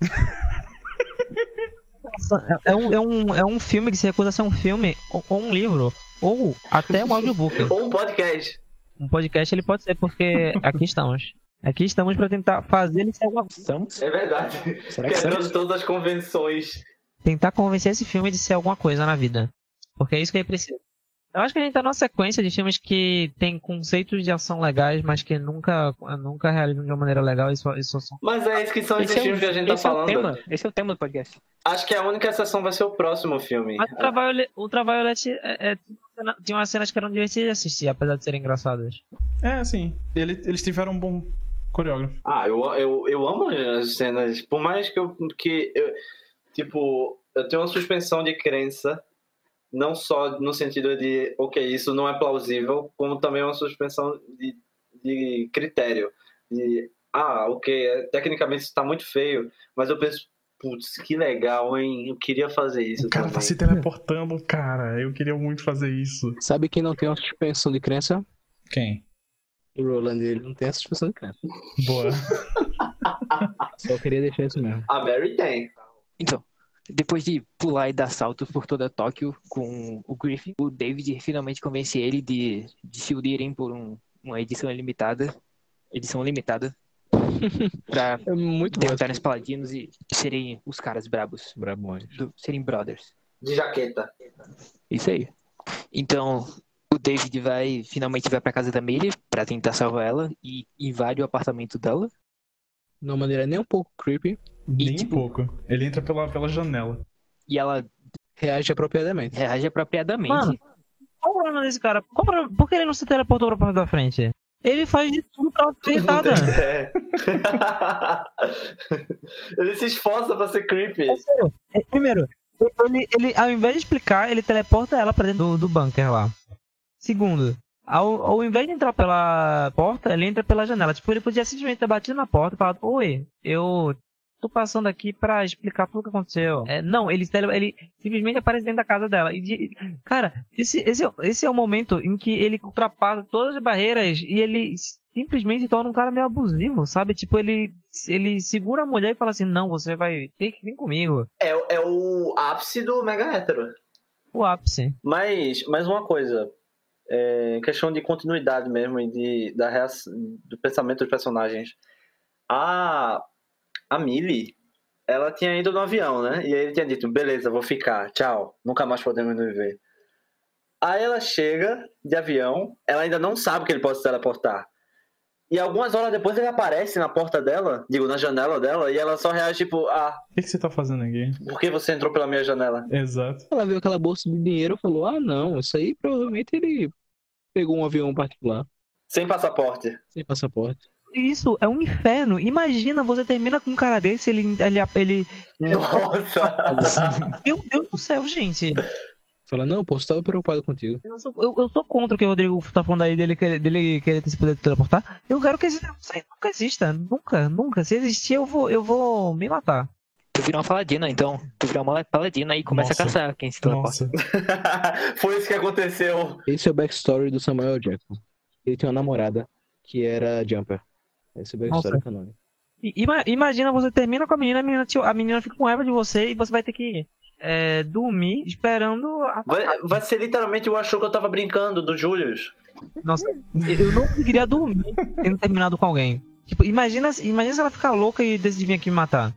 É, é um, é, um, é um filme que se recusa a ser um filme ou, ou um livro. Ou até um audiobook. Ou um podcast. Um podcast ele pode ser, porque aqui estamos. Aqui estamos pra tentar fazer ele ser alguma Estamos? É verdade. Será que Quebrando todas as convenções. tentar convencer esse filme de ser alguma coisa na vida. Porque é isso que ele precisa. Eu acho que a gente tá numa sequência de filmes que tem conceitos de ação legais, mas que nunca, nunca realizam de uma maneira legal e só, e só são. Mas é isso que são esses Esse é, filmes o, que a gente tá esse é o falando. tema. Esse é o tema do podcast. Acho que a única exceção vai ser o próximo filme. Mas o Ultraviolet, Ultraviolet é, é, tinha umas cenas que eram divertidas de assistir, apesar de serem engraçadas. É, assim, ele, eles tiveram um bom coreógrafo. Ah, eu, eu, eu amo as cenas. Por mais que eu. Que eu tipo, eu tenho uma suspensão de crença. Não só no sentido de, ok, isso não é plausível, como também uma suspensão de, de critério. De, ah, ok, é- tecnicamente isso tá muito feio, mas eu penso, putz, que legal, hein? Eu queria fazer isso O cara também. tá se teleportando, cara. Eu queria muito fazer isso. Sabe quem não tem uma suspensão de crença? Quem? O Roland, ele não tem a suspensão de crença. Boa. Só queria deixar isso mesmo. A Mary tem. Então, depois de pular e dar saltos por toda Tóquio com o Griffin, o David finalmente convence ele de, de se unirem por um- uma edição limitada. Edição limitada. pra É muito bom. derrotarem os paladinos e serem os caras brabos. Brabões. do- serem brothers. De jaqueta. Isso aí. Então, o David vai finalmente vai pra casa da Millie pra tentar salvar ela e invade o apartamento dela. De uma maneira nem um pouco creepy, Nem tipo- um pouco. Ele entra pela, pela janela. E ela reage apropriadamente. reage apropriadamente. Mano, qual o problema desse cara? Qual Por que ele não se teleportou pra parte da frente? Ele faz de tudo pra irritada. É. Ele se esforça pra ser creepy. É, Primeiro, ele, ele, ao invés de explicar, ele teleporta ela pra dentro do, do bunker lá. Segundo, ao, ao invés de entrar pela porta, ele entra pela janela. Tipo, ele podia simplesmente ter batido na porta e falado, oi, eu tô passando aqui pra explicar tudo o que aconteceu. É, não, ele, ele simplesmente aparece dentro da casa dela. E de- cara, esse, esse, é- esse é o momento em que ele ultrapassa todas as barreiras e ele simplesmente se torna um cara meio abusivo, sabe? Tipo, ele, ele segura a mulher e fala assim, não, você vai ter que vir comigo. É, é o ápice do mega hétero. O ápice. Mas, mais uma coisa. É, questão de continuidade mesmo e de, da reação, do pensamento dos personagens. A, a Millie, ela tinha ido no avião, né? E aí ele tinha dito, beleza, vou ficar, tchau, nunca mais podemos nos ver. Aí ela chega de avião, ela ainda não sabe que ele pode se teleportar. E algumas horas depois ele aparece na porta dela, digo, na janela dela, e ela só reage tipo, ah, O que, que você tá fazendo aqui? por que você entrou pela minha janela? Exato. Ela viu aquela bolsa de dinheiro e falou: Ah, não, isso aí provavelmente ele pegou um avião particular, Sem passaporte. sem passaporte. Isso é um inferno. Imagina você termina com um cara desse, ele. ele, ele Nossa! meu Deus do céu, gente. Fala: Não, pô, você tava preocupado contigo. Eu sou, eu, eu sou contra o que o Rodrigo tá falando aí dele, querer- dele querer ter esse poder de teleportar. Eu quero que esse nunca exista. Nunca, nunca. Se existir, eu vou, eu vou me matar. Tu vira uma paladina, então. Tu vira uma paladina e começa Nossa. a caçar quem se teleporta. Foi isso que aconteceu. Esse é o backstory do Samuel Jackson. Ele tinha uma namorada que era Jumper. Esse é canônico. I- ima- imagina você termina com a menina, a menina, te- a menina fica com raiva de você e você vai ter que é, dormir esperando. A... Vai, vai ser literalmente o achou que eu tava brincando do Julius. Nossa, eu não conseguiria dormir tendo terminado com alguém. Tipo, imagina, imagina se ela ficar louca e decidir vir aqui me matar.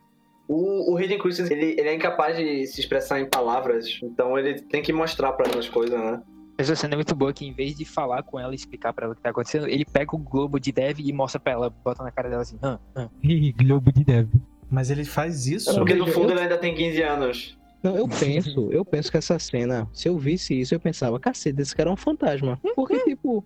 O, o Hayden Christensen, ele, ele é incapaz de se expressar em palavras, então ele tem que mostrar pra ela as coisas, né? Essa cena é muito boa que em vez de falar com ela e explicar pra ela o que tá acontecendo, ele pega o globo de Dev e mostra pra ela, bota na cara dela assim, hã, hã. Globo de Dev. Mas ele faz isso. Porque no fundo eu- ele ainda tem 15 anos. Não, eu penso, eu penso que essa cena, se eu visse isso, eu pensava, cacete, esse cara é um fantasma. Porque, tipo,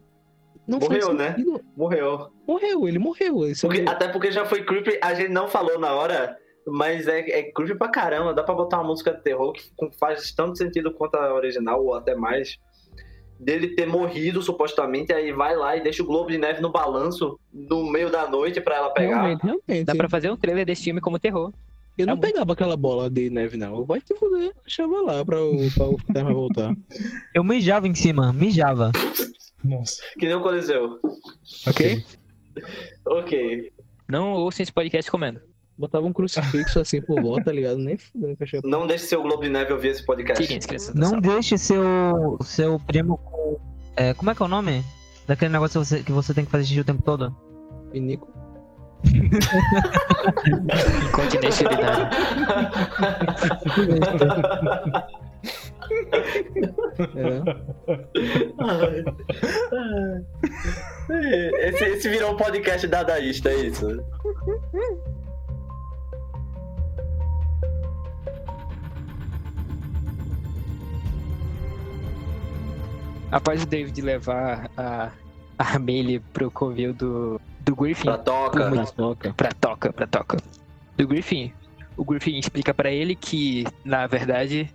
não faz Morreu, né? Morreu. Morreu, ele morreu. Esse Porque- até porque já foi creepy, a gente não falou na hora, mas é, é creepy pra caramba. Dá pra botar uma música de terror que faz tanto sentido quanto a original, ou até mais. Dele ter morrido, supostamente, aí vai lá e deixa o Globo de Neve no balanço no meio da noite pra ela pegar. Realmente, realmente. Dá pra fazer um trailer desse filme como terror. Eu não bom. pegava aquela bola de neve, não. Vai te fuder, deixava lá pra o, pra o voltar. Eu mijava em cima, mijava. Nossa. Que nem o Coliseu. Ok? Ok. Não ouçam esse podcast comendo. Botava um crucifixo assim por volta, tá ligado? Nem fudendo que eu achei. Não deixe seu Globo de Neve ouvir esse podcast. Crianças da Não deixe seu, seu primo com. É, como é que é o nome? Daquele negócio que você, que você tem que fazer xixi o tempo todo? Pinico. Incontinência urinária. É. esse, esse virou um podcast dadaísta, é isso? Após o David levar a, a Amelie pro covil do, do Griffin, Pra toca. Muito- Toca. pra toca, pra toca, do Griffin, o Griffin explica pra ele que, na verdade,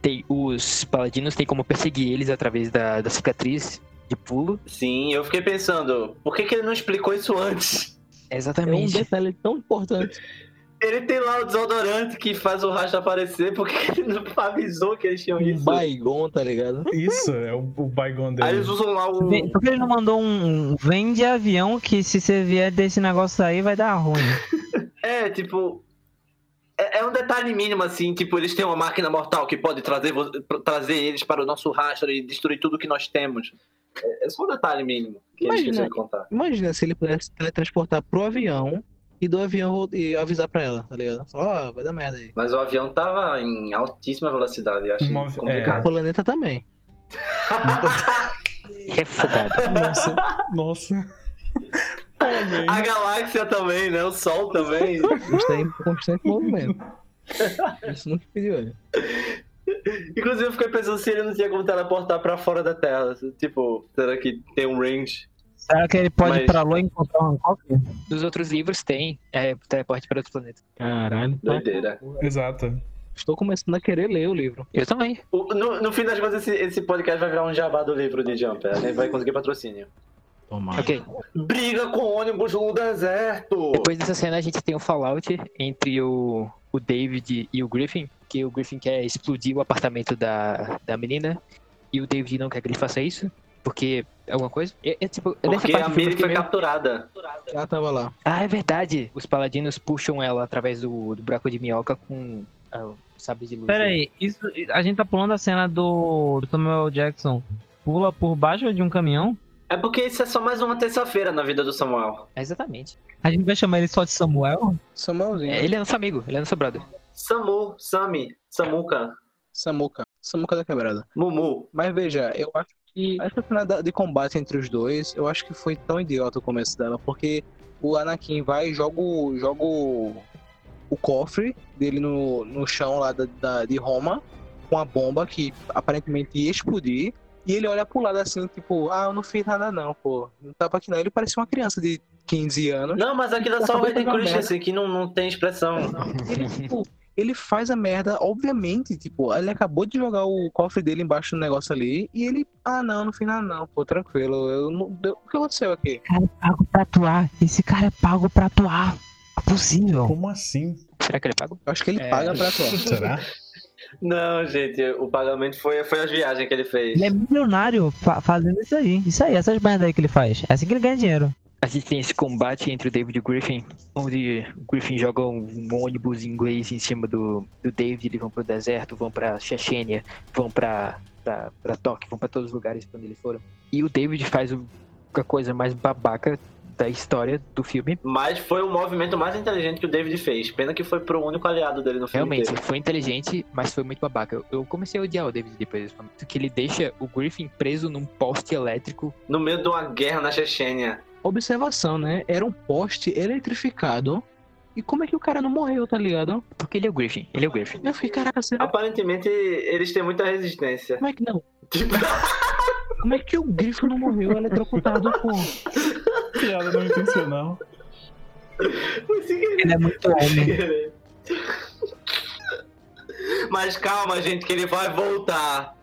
tem, os paladinos têm como perseguir eles através da, da cicatriz de pulo. Sim, eu fiquei pensando, por que, que ele não explicou isso antes? É um Exatamente. detalhe tão importante. Ele tem lá o desodorante que faz o rastro aparecer, por que que ele não avisou que eles tinham Um isso? baigon, tá ligado? Isso é o, o bygone dele. Aí eles usam lá o. Por que ele não mandou um. Vem de avião que se você vier desse negócio aí vai dar ruim. É, tipo. É, é um detalhe mínimo, assim, tipo, eles têm uma máquina mortal que pode trazer, trazer eles para o nosso rastro e destruir tudo que nós temos. É, é só um detalhe mínimo que eles Imagina. de contar. Imagina se ele pudesse teletransportar pro avião e do avião e avisar pra ela, tá ligado? Falar, ó, vai dar merda aí. Mas o avião tava em altíssima velocidade, eu achei Uma- O complicado. planeta também. Refugado. Nossa. Nossa. Parabéns. A galáxia também, né? O Sol também. Está em constante movimento. Isso nunca pediu ele. Inclusive, eu fiquei pensando se ele não tinha como teleportar pra fora da Terra. Tipo, será que tem um range? Será que ele pode Mas- ir pra Lua e encontrar um Hancock? Nos outros livros tem é, teleporte para outro planeta. Caralho. tá- Doideira. Exato. Estou começando a querer ler o livro. Eu também. O- No, no fim das contas, esse, esse podcast vai virar um jabá do livro de Jumper. A gente vai conseguir patrocínio. Tomara. Ok. Briga com ônibus no deserto! Depois dessa cena a gente tem um fallout entre o, o David e o Griffin, que o Griffin quer explodir o apartamento da, da menina e o David não quer que ele faça isso, porque é alguma coisa. É, é tipo, é nessa Porque parte a Miri foi meio- capturada. Ela tava lá. Ah, é verdade. Os paladinos puxam ela através do, do buraco de minhoca com ah, o sabre de luz. Pera aí, isso, a gente tá pulando a cena do, do Samuel Jackson. Pula por baixo de um caminhão? É porque isso é só mais uma terça-feira na vida do Samuel. É, exatamente. A gente vai chamar ele só de Samuel? Samuelzinho. É, ele é nosso amigo, ele é nosso brother. Samu, Sami, Samuka, Samuca. Samuca da quebrada. Mumu. Mas veja, eu acho que essa cena de combate entre os dois, eu acho que foi tão idiota o começo dela, porque o Anakin vai e joga, o- joga o, cofre dele no, no chão lá da, da- de Roma, com a bomba que aparentemente ia explodir, e ele olha pro lado assim, tipo, ah, eu não fiz nada não, pô. Não tava aqui não. Ele parece uma criança de 15 anos. Não, mas aquilo é só de Hayden fazer uma Christensen, que não, não tem expressão. Ele, tipo, ele faz a merda, obviamente, tipo, ele acabou de jogar o cofre dele embaixo do negócio ali, e ele, ah não, no final não, pô, tranquilo, eu não, deu- o que aconteceu aqui? Cara, é pago pra atuar. Esse cara é pago pra atuar. É possível. Como assim? Será que ele é pago? Eu acho que ele É. paga pra atuar. Será? Não, gente, o pagamento foi, foi as viagens que ele fez. Ele é milionário fa- fazendo isso aí. Isso aí, essas merdas aí que ele faz. É assim que ele ganha dinheiro. A gente tem esse combate entre o David e o Griffin, onde o Griffin joga um, ônibus inglês em cima do, do David, eles vão pro deserto, vão pra Chechênia, vão pra, pra, pra Tóquio, vão pra todos os lugares pra onde eles foram. E o David faz a coisa mais babaca da história do filme. Mas foi o movimento mais inteligente que o David fez. Pena que foi pro único aliado dele no filme Realmente, inteiro. foi inteligente, mas foi muito babaca. Eu, eu comecei a odiar o David depois desse momento, que ele deixa o Griffin preso num poste elétrico. No meio de uma guerra na Chechênia. Observação, né? Era um poste eletrificado E como é que o cara não morreu, tá ligado? Porque ele é o Griffin. Ele é o Griffin. Eu fiquei, caraca, será Aparentemente, eles têm muita resistência. como é que não? Tipo, Como é que o Grifo não morreu eletrocutado, pô? Piada não intencional. Ele é muito homem. Mas calma, gente, que ele vai voltar.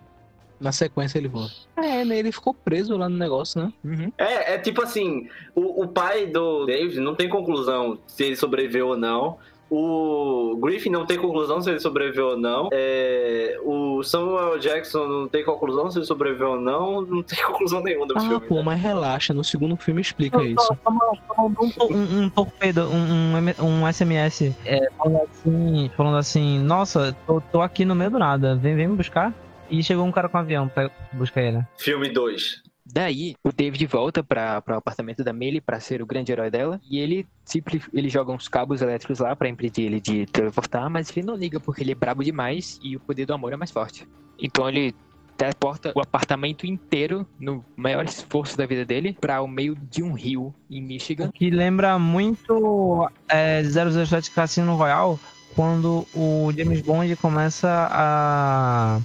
Na sequência ele volta. É, né? Ele ficou preso lá no negócio, né? Uhum. É, é tipo assim, o, o pai do David não tem conclusão se ele sobreviveu ou não. O Griffin não tem conclusão se ele sobreviveu ou não. É, o Samuel Jackson não tem conclusão se ele sobreviveu ou não. Não tem conclusão nenhuma do Ah, filme. pô, né? mas relaxa, no segundo filme explica Só- isso. um, um, um torpedo, um, um, um SMS, é, falando assim, falando assim, nossa, tô, tô aqui no meio do nada, vem, vem me buscar. E chegou um cara com um avião pra buscar ele. Filme 2. Daí, o David volta para o apartamento da Millie para ser o grande herói dela. E ele simples, ele joga uns cabos elétricos lá para impedir ele de teleportar, mas ele não liga porque ele é brabo demais e o poder do amor é mais forte. Então ele teleporta o apartamento inteiro, no maior esforço da vida dele, para o meio de um rio em Michigan. Que lembra muito é, 007 Cassino Royale, quando o James Bond começa a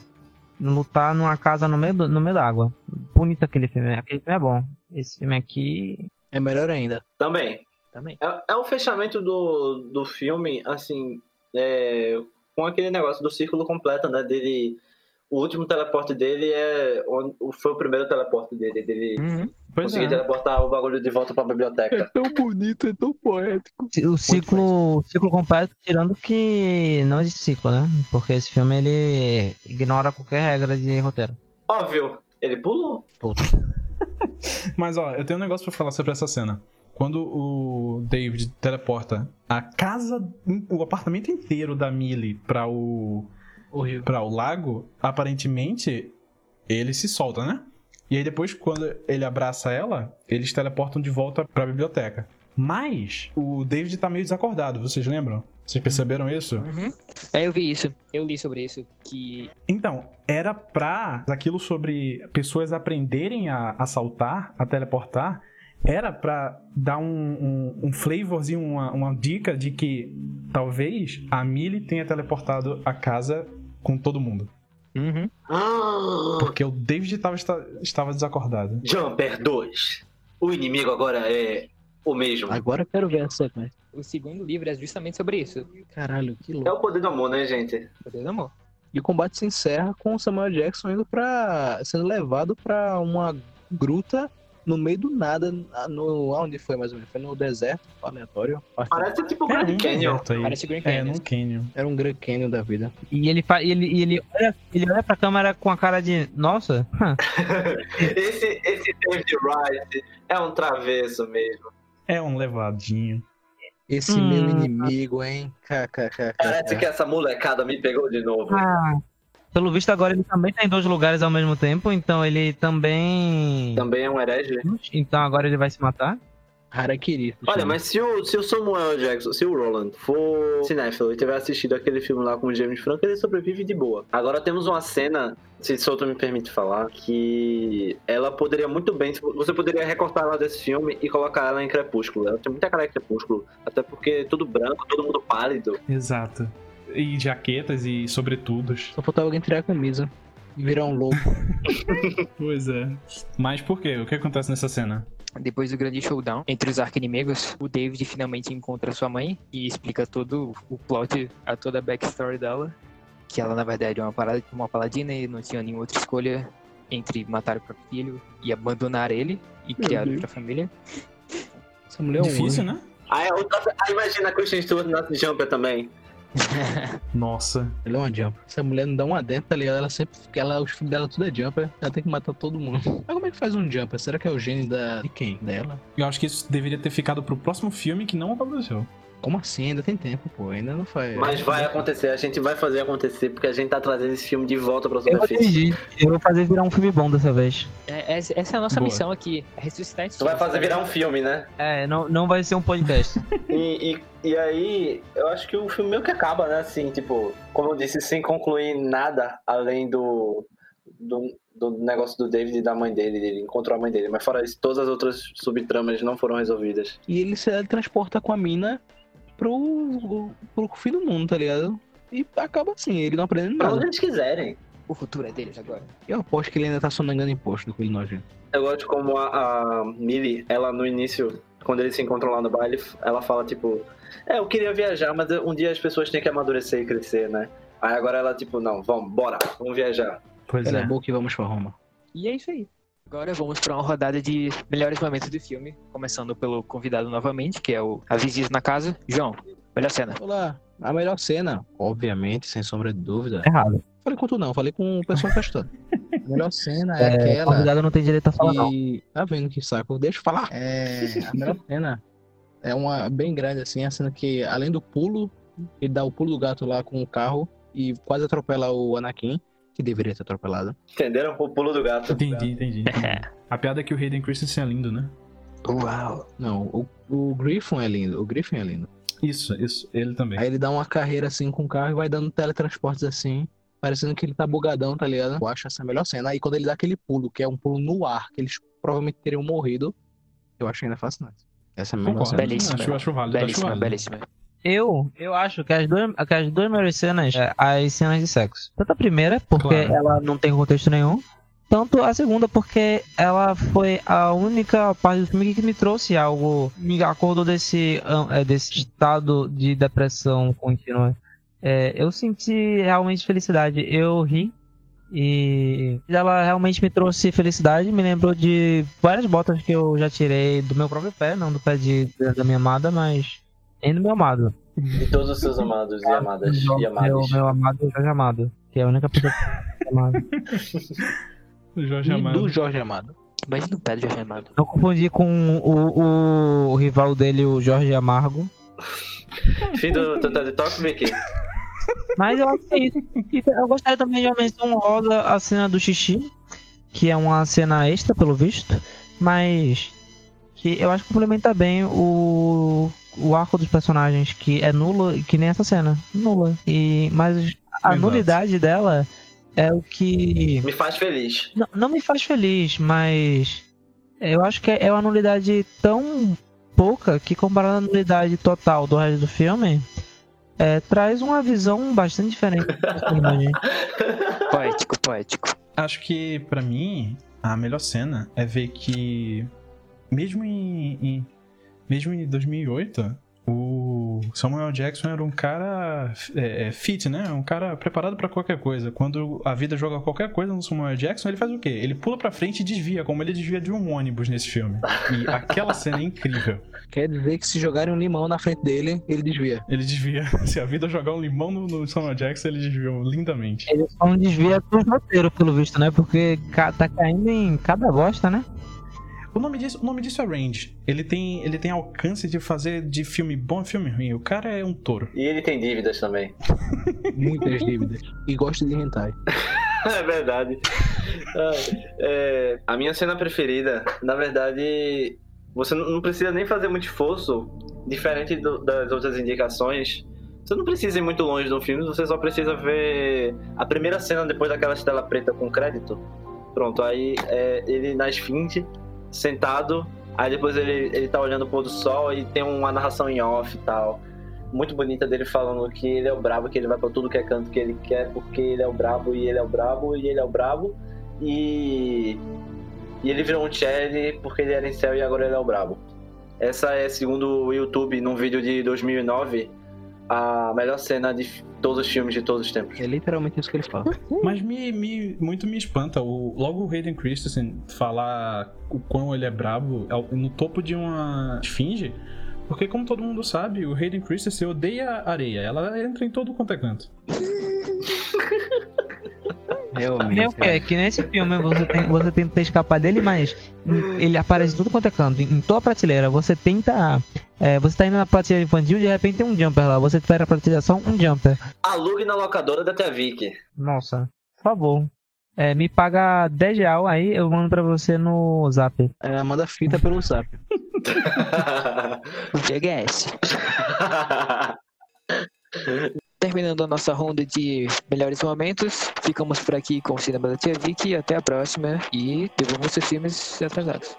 lutar numa casa no meio, do- no meio da água. Bonito aquele filme, aquele filme é bom. Esse filme aqui É melhor ainda. Também. Também. É, é o fechamento do, do filme, assim, é, com aquele negócio do círculo completo, né? Dele. O último teleporte dele é. Foi o primeiro teleporte dele. Dele Uhum. Conseguir é. teleportar o bagulho de volta pra biblioteca. tão bonito, é tão poético. O ciclo, o ciclo completo, tirando que não existe ciclo, né? Porque esse filme ele ignora qualquer regra de roteiro. Óbvio, ele pulou. Mas ó, eu tenho um negócio pra falar sobre essa cena. Quando o David teleporta a casa, o apartamento inteiro da Millie pra o Horrível. para o lago, aparentemente ele se solta, né? E aí depois quando ele abraça ela, eles teleportam de volta pra biblioteca. Mas o David tá meio desacordado, vocês lembram? Vocês perceberam isso? Uhum. É, eu vi isso. Eu li sobre isso. Que Então, era pra aquilo sobre pessoas aprenderem a assaltar, a teleportar, era pra dar um, um, um flavorzinho, uma, uma dica de que talvez a Millie tenha teleportado a casa com todo mundo. Uhum. Ah, Porque o David tava, esta- estava desacordado. Jumper 2. O inimigo agora é o mesmo. Agora eu quero ver essa sequência. o segundo livro é justamente sobre isso. Caralho, que É louco. o poder do amor, né, gente? Poder do amor. E o combate se encerra com o Samuel Jackson indo pra. sendo levado pra uma gruta no meio do nada. No, aonde foi mais ou menos? Foi no deserto, aleatório. Parece tipo o É, Grand um Canyon. Parece Grand É, Canyon. num canyon. Era um Grand Canyon da vida. E ele, fa- ele, ele, olha, ele olha pra câmera com a cara de, nossa, esse, esse David Wright é um travesso mesmo. É um levadinho. Esse Hum. meu inimigo, hein? KKK. Parece que essa molecada me pegou de novo. Ah, pelo visto agora ele também tá em dois lugares ao mesmo tempo, então ele também... Também é um herege. Então agora ele vai se matar? Harakiri. Olha, mas se o, se o Samuel Jackson, se o Roland for cinéfilo e tiver assistido aquele filme lá com o James Franco, ele sobrevive de boa. Agora temos uma cena, se Souto me permite falar, que ela poderia muito bem, você poderia recortar ela desse filme e colocar ela em Crepúsculo. Ela tem muita cara de Crepúsculo, até porque tudo branco, todo mundo pálido. Exato. E jaquetas e sobretudos. Só faltava alguém tirar a camisa e virar um louco. Pois é. Mas por quê? O que acontece nessa cena? Depois do grande showdown entre os arquinimigos, o David finalmente encontra sua mãe e explica todo o plot, a toda a backstory dela. Que ela, na verdade, é uma, parada, uma paladina e não tinha nenhuma outra escolha entre matar o próprio filho e abandonar ele e criar Deus. outra família. Essa mulher é um Difícil, né? Aí, a outra- aí imagina a Christian Stewart na Jumper também. Nossa. Ela é uma jumper. Essa mulher não dá uma dentro, tá ligado? Ela sempre. Ela, os filhos dela tudo é jumper. Ela tem que matar todo mundo. Mas como é que faz um jumper? Será que é o gene da. de quem? Dela? Eu acho que isso deveria ter ficado pro próximo filme que não aconteceu. Como assim? Ainda tem tempo, pô. Ainda não faz. Mas vai acontecer, a gente vai fazer acontecer, porque a gente tá trazendo esse filme de volta pra Eu vou superfície. dirigir, eu vou fazer virar um filme bom dessa vez. É, essa essa é a nossa Boa. missão aqui, é ressuscitar esse Tu vai fazer virar um filme, né? É, não, não vai ser um podcast. E, e, e aí, eu acho que o filme meio que acaba, né? Assim, tipo, como eu disse, sem concluir nada além do, do, do negócio do David e da mãe dele. Ele encontrou a mãe dele. Mas fora isso, todas as outras subtramas não foram resolvidas. E ele se transporta com a mina pro, pro fim do mundo, tá ligado? E acaba assim, ele não aprendendo onde nada. eles quiserem. O futuro é deles agora. Eu aposto que ele ainda tá sonegando imposto do Coelho Nojento. Eu gosto como a, a Millie, ela no início, quando eles se encontram lá no baile, ela fala tipo: É, eu queria viajar, mas um dia as pessoas têm que amadurecer e crescer, né? Aí agora ela, tipo, não, vamos, bora, vamos viajar. Pois é é. boa que vamos pra Roma. E é isso aí. Agora vamos para uma rodada de melhores momentos do filme, começando pelo convidado novamente, que é o Avisis na casa. João, melhor cena. Olá, a melhor cena, obviamente, sem sombra de dúvida. Errado. Falei com tu não, falei com o pessoal testando. A melhor cena é, É, o aquela. convidado não tem direito a falar, não. E tá vendo que saco? Deixa eu falar. É, a melhor cena é uma bem grande, assim, a cena que, além do pulo, ele dá o pulo do gato lá com o carro e quase atropela o Anakin, que deveria ter atropelado. Entenderam? O pulo do gato. Entendi, entendi. entendi. A piada é que o Hayden Christensen é lindo, né? Uau. Não, o, o Griffin é lindo, o Griffin é lindo. Isso, isso. Ele também. Aí ele dá uma carreira assim com o carro e vai dando teletransportes assim, parecendo que ele tá bugadão, tá ligado? Eu acho essa a melhor cena. Aí quando ele dá aquele pulo, que é um pulo no ar, que eles provavelmente teriam morrido, eu acho ainda fascinante. Essa é a melhor Concordo. cena. Belíssima. Acho, acho válido. acho Belíssima, válido. belíssima. Eu, eu acho que as duas, que as duas melhores cenas é as cenas de sexo. Tanto a primeira, porque Claro. ela não tem contexto nenhum. Tanto a segunda, porque ela foi a única parte do filme que me trouxe algo, me acordou desse, é, desse estado de depressão contínua. É, eu senti realmente felicidade. Eu ri. E ela realmente me trouxe felicidade. Me lembrou de várias botas que eu já tirei do meu próprio pé, não do pé de, da minha amada, mas nem do meu amado. De todos os seus amados e amadas Meu, e meu, amadas. meu amado Jorge Amado, que é a única pessoa que eu amado. O Jorge E Amado. do Jorge Amado. Imagina o pé do Jorge Amado. Não confundi com o, o rival dele, o Jorge Amargo. Fim do TED Talk, Vicky. Mas eu acho que é isso. E Eu gostaria também de uma menção rosa a cena do xixi, que é uma cena extra, pelo visto, mas que eu acho que complementa bem o, o arco dos personagens, que é nulo, que nem essa cena. Nula. E, mas a Exato. nulidade dela é o que Me faz feliz. não, não me faz feliz, mas eu acho que é uma nulidade tão pouca que comparada à nulidade total do resto do filme, é, traz uma visão bastante diferente do personagem. Poético, poético. Acho que, pra mim, a melhor cena é ver que, mesmo em, em- mesmo em 2008, o Samuel Jackson era um cara é, é, fit, né? Um cara preparado pra qualquer coisa. Quando a vida joga qualquer coisa no Samuel Jackson, ele faz o quê? Ele pula pra frente e desvia, como ele desvia de um ônibus nesse filme. E aquela cena é incrível. Quer dizer que se jogarem um limão na frente dele, ele desvia. Ele desvia. Se a vida jogar um limão no, no Samuel Jackson, ele desviou lindamente. Ele só não desvia dos roteiros, pelo visto, né? Porque tá caindo em cada bosta, né? O nome disso, o nome disso é range. Ele tem, ele tem alcance de fazer de filme bom e filme ruim. O cara é um touro. E ele tem dívidas também. Muitas dívidas. E gosta de hentai. É verdade. Ah, é, a minha cena preferida, na verdade, você não precisa nem fazer muito esforço, diferente do- das outras indicações. Você não precisa ir muito longe do filme, você só precisa ver a primeira cena depois daquela tela preta com crédito. Pronto, aí é ele na esfinte, sentado, aí depois ele, ele tá olhando o pôr do sol e tem uma narração em off e tal. Muito bonita dele falando que ele é o brabo, que ele vai pra tudo que é canto que ele quer, porque ele é o brabo e ele é o brabo e ele é o brabo. E, e ele virou um Chad porque ele era em céu e agora ele é o brabo. Essa é, segundo o YouTube, num vídeo de 2009, a melhor cena de todos os filmes de todos os tempos. É literalmente isso que ele fala. Mas me, me- muito me espanta. O, logo o Hayden Christensen falar o quão ele é brabo ao- no topo de uma esfinge. Porque, como todo mundo sabe, o Hayden Christensen odeia areia. Ela entra em todo quanto é canto. Realmente. Nem o que, que nesse filme você, tem, você tenta escapar dele, mas ele aparece em tudo quanto é canto, em toda a prateleira. Você tenta. É, você tá indo na prateleira infantil de repente tem um jumper lá. Você espera a prateleira só um jumper. Alugue na locadora da Tia Vicky. Nossa, por favor. É, me paga 10 real aí, eu mando pra você no zap. Ela manda fita pelo zap. O VHS. Terminando a nossa ronda de melhores momentos, ficamos por aqui com o Cinema da Tia Vicky. Até a próxima e devolvam seus filmes atrasados.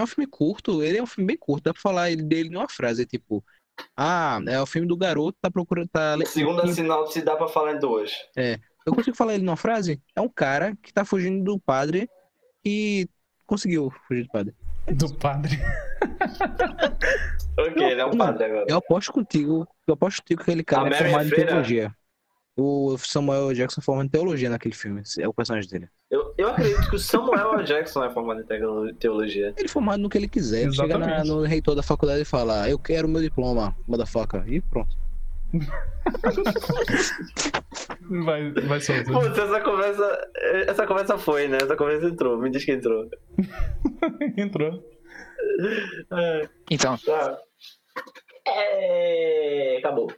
É um filme curto, ele é um filme bem curto, dá pra falar ele- dele numa frase, tipo. Ah, é o filme do garoto, tá procurando. Tá, Segundo a sinopse, dá pra falar em duas. Eu consigo falar ele numa frase? É um cara que tá fugindo do padre e conseguiu fugir do padre. Do padre. Ok, ele é um padre agora. Eu aposto contigo, eu aposto contigo que aquele cara A é formado em teologia. O Samuel Jackson formado em teologia naquele filme, é o personagem dele. Eu, eu acredito que o Samuel. Jackson é formado em teologia. Ele é formado no que ele quiser. Ele chega na- no reitor da faculdade e fala, eu quero meu diploma, motherfucker. E pronto. Vai, vai. Putz, essa conversa. Essa conversa foi, né? Essa conversa entrou. Me diz que entrou. Entrou. É, Então, tá. É, acabou.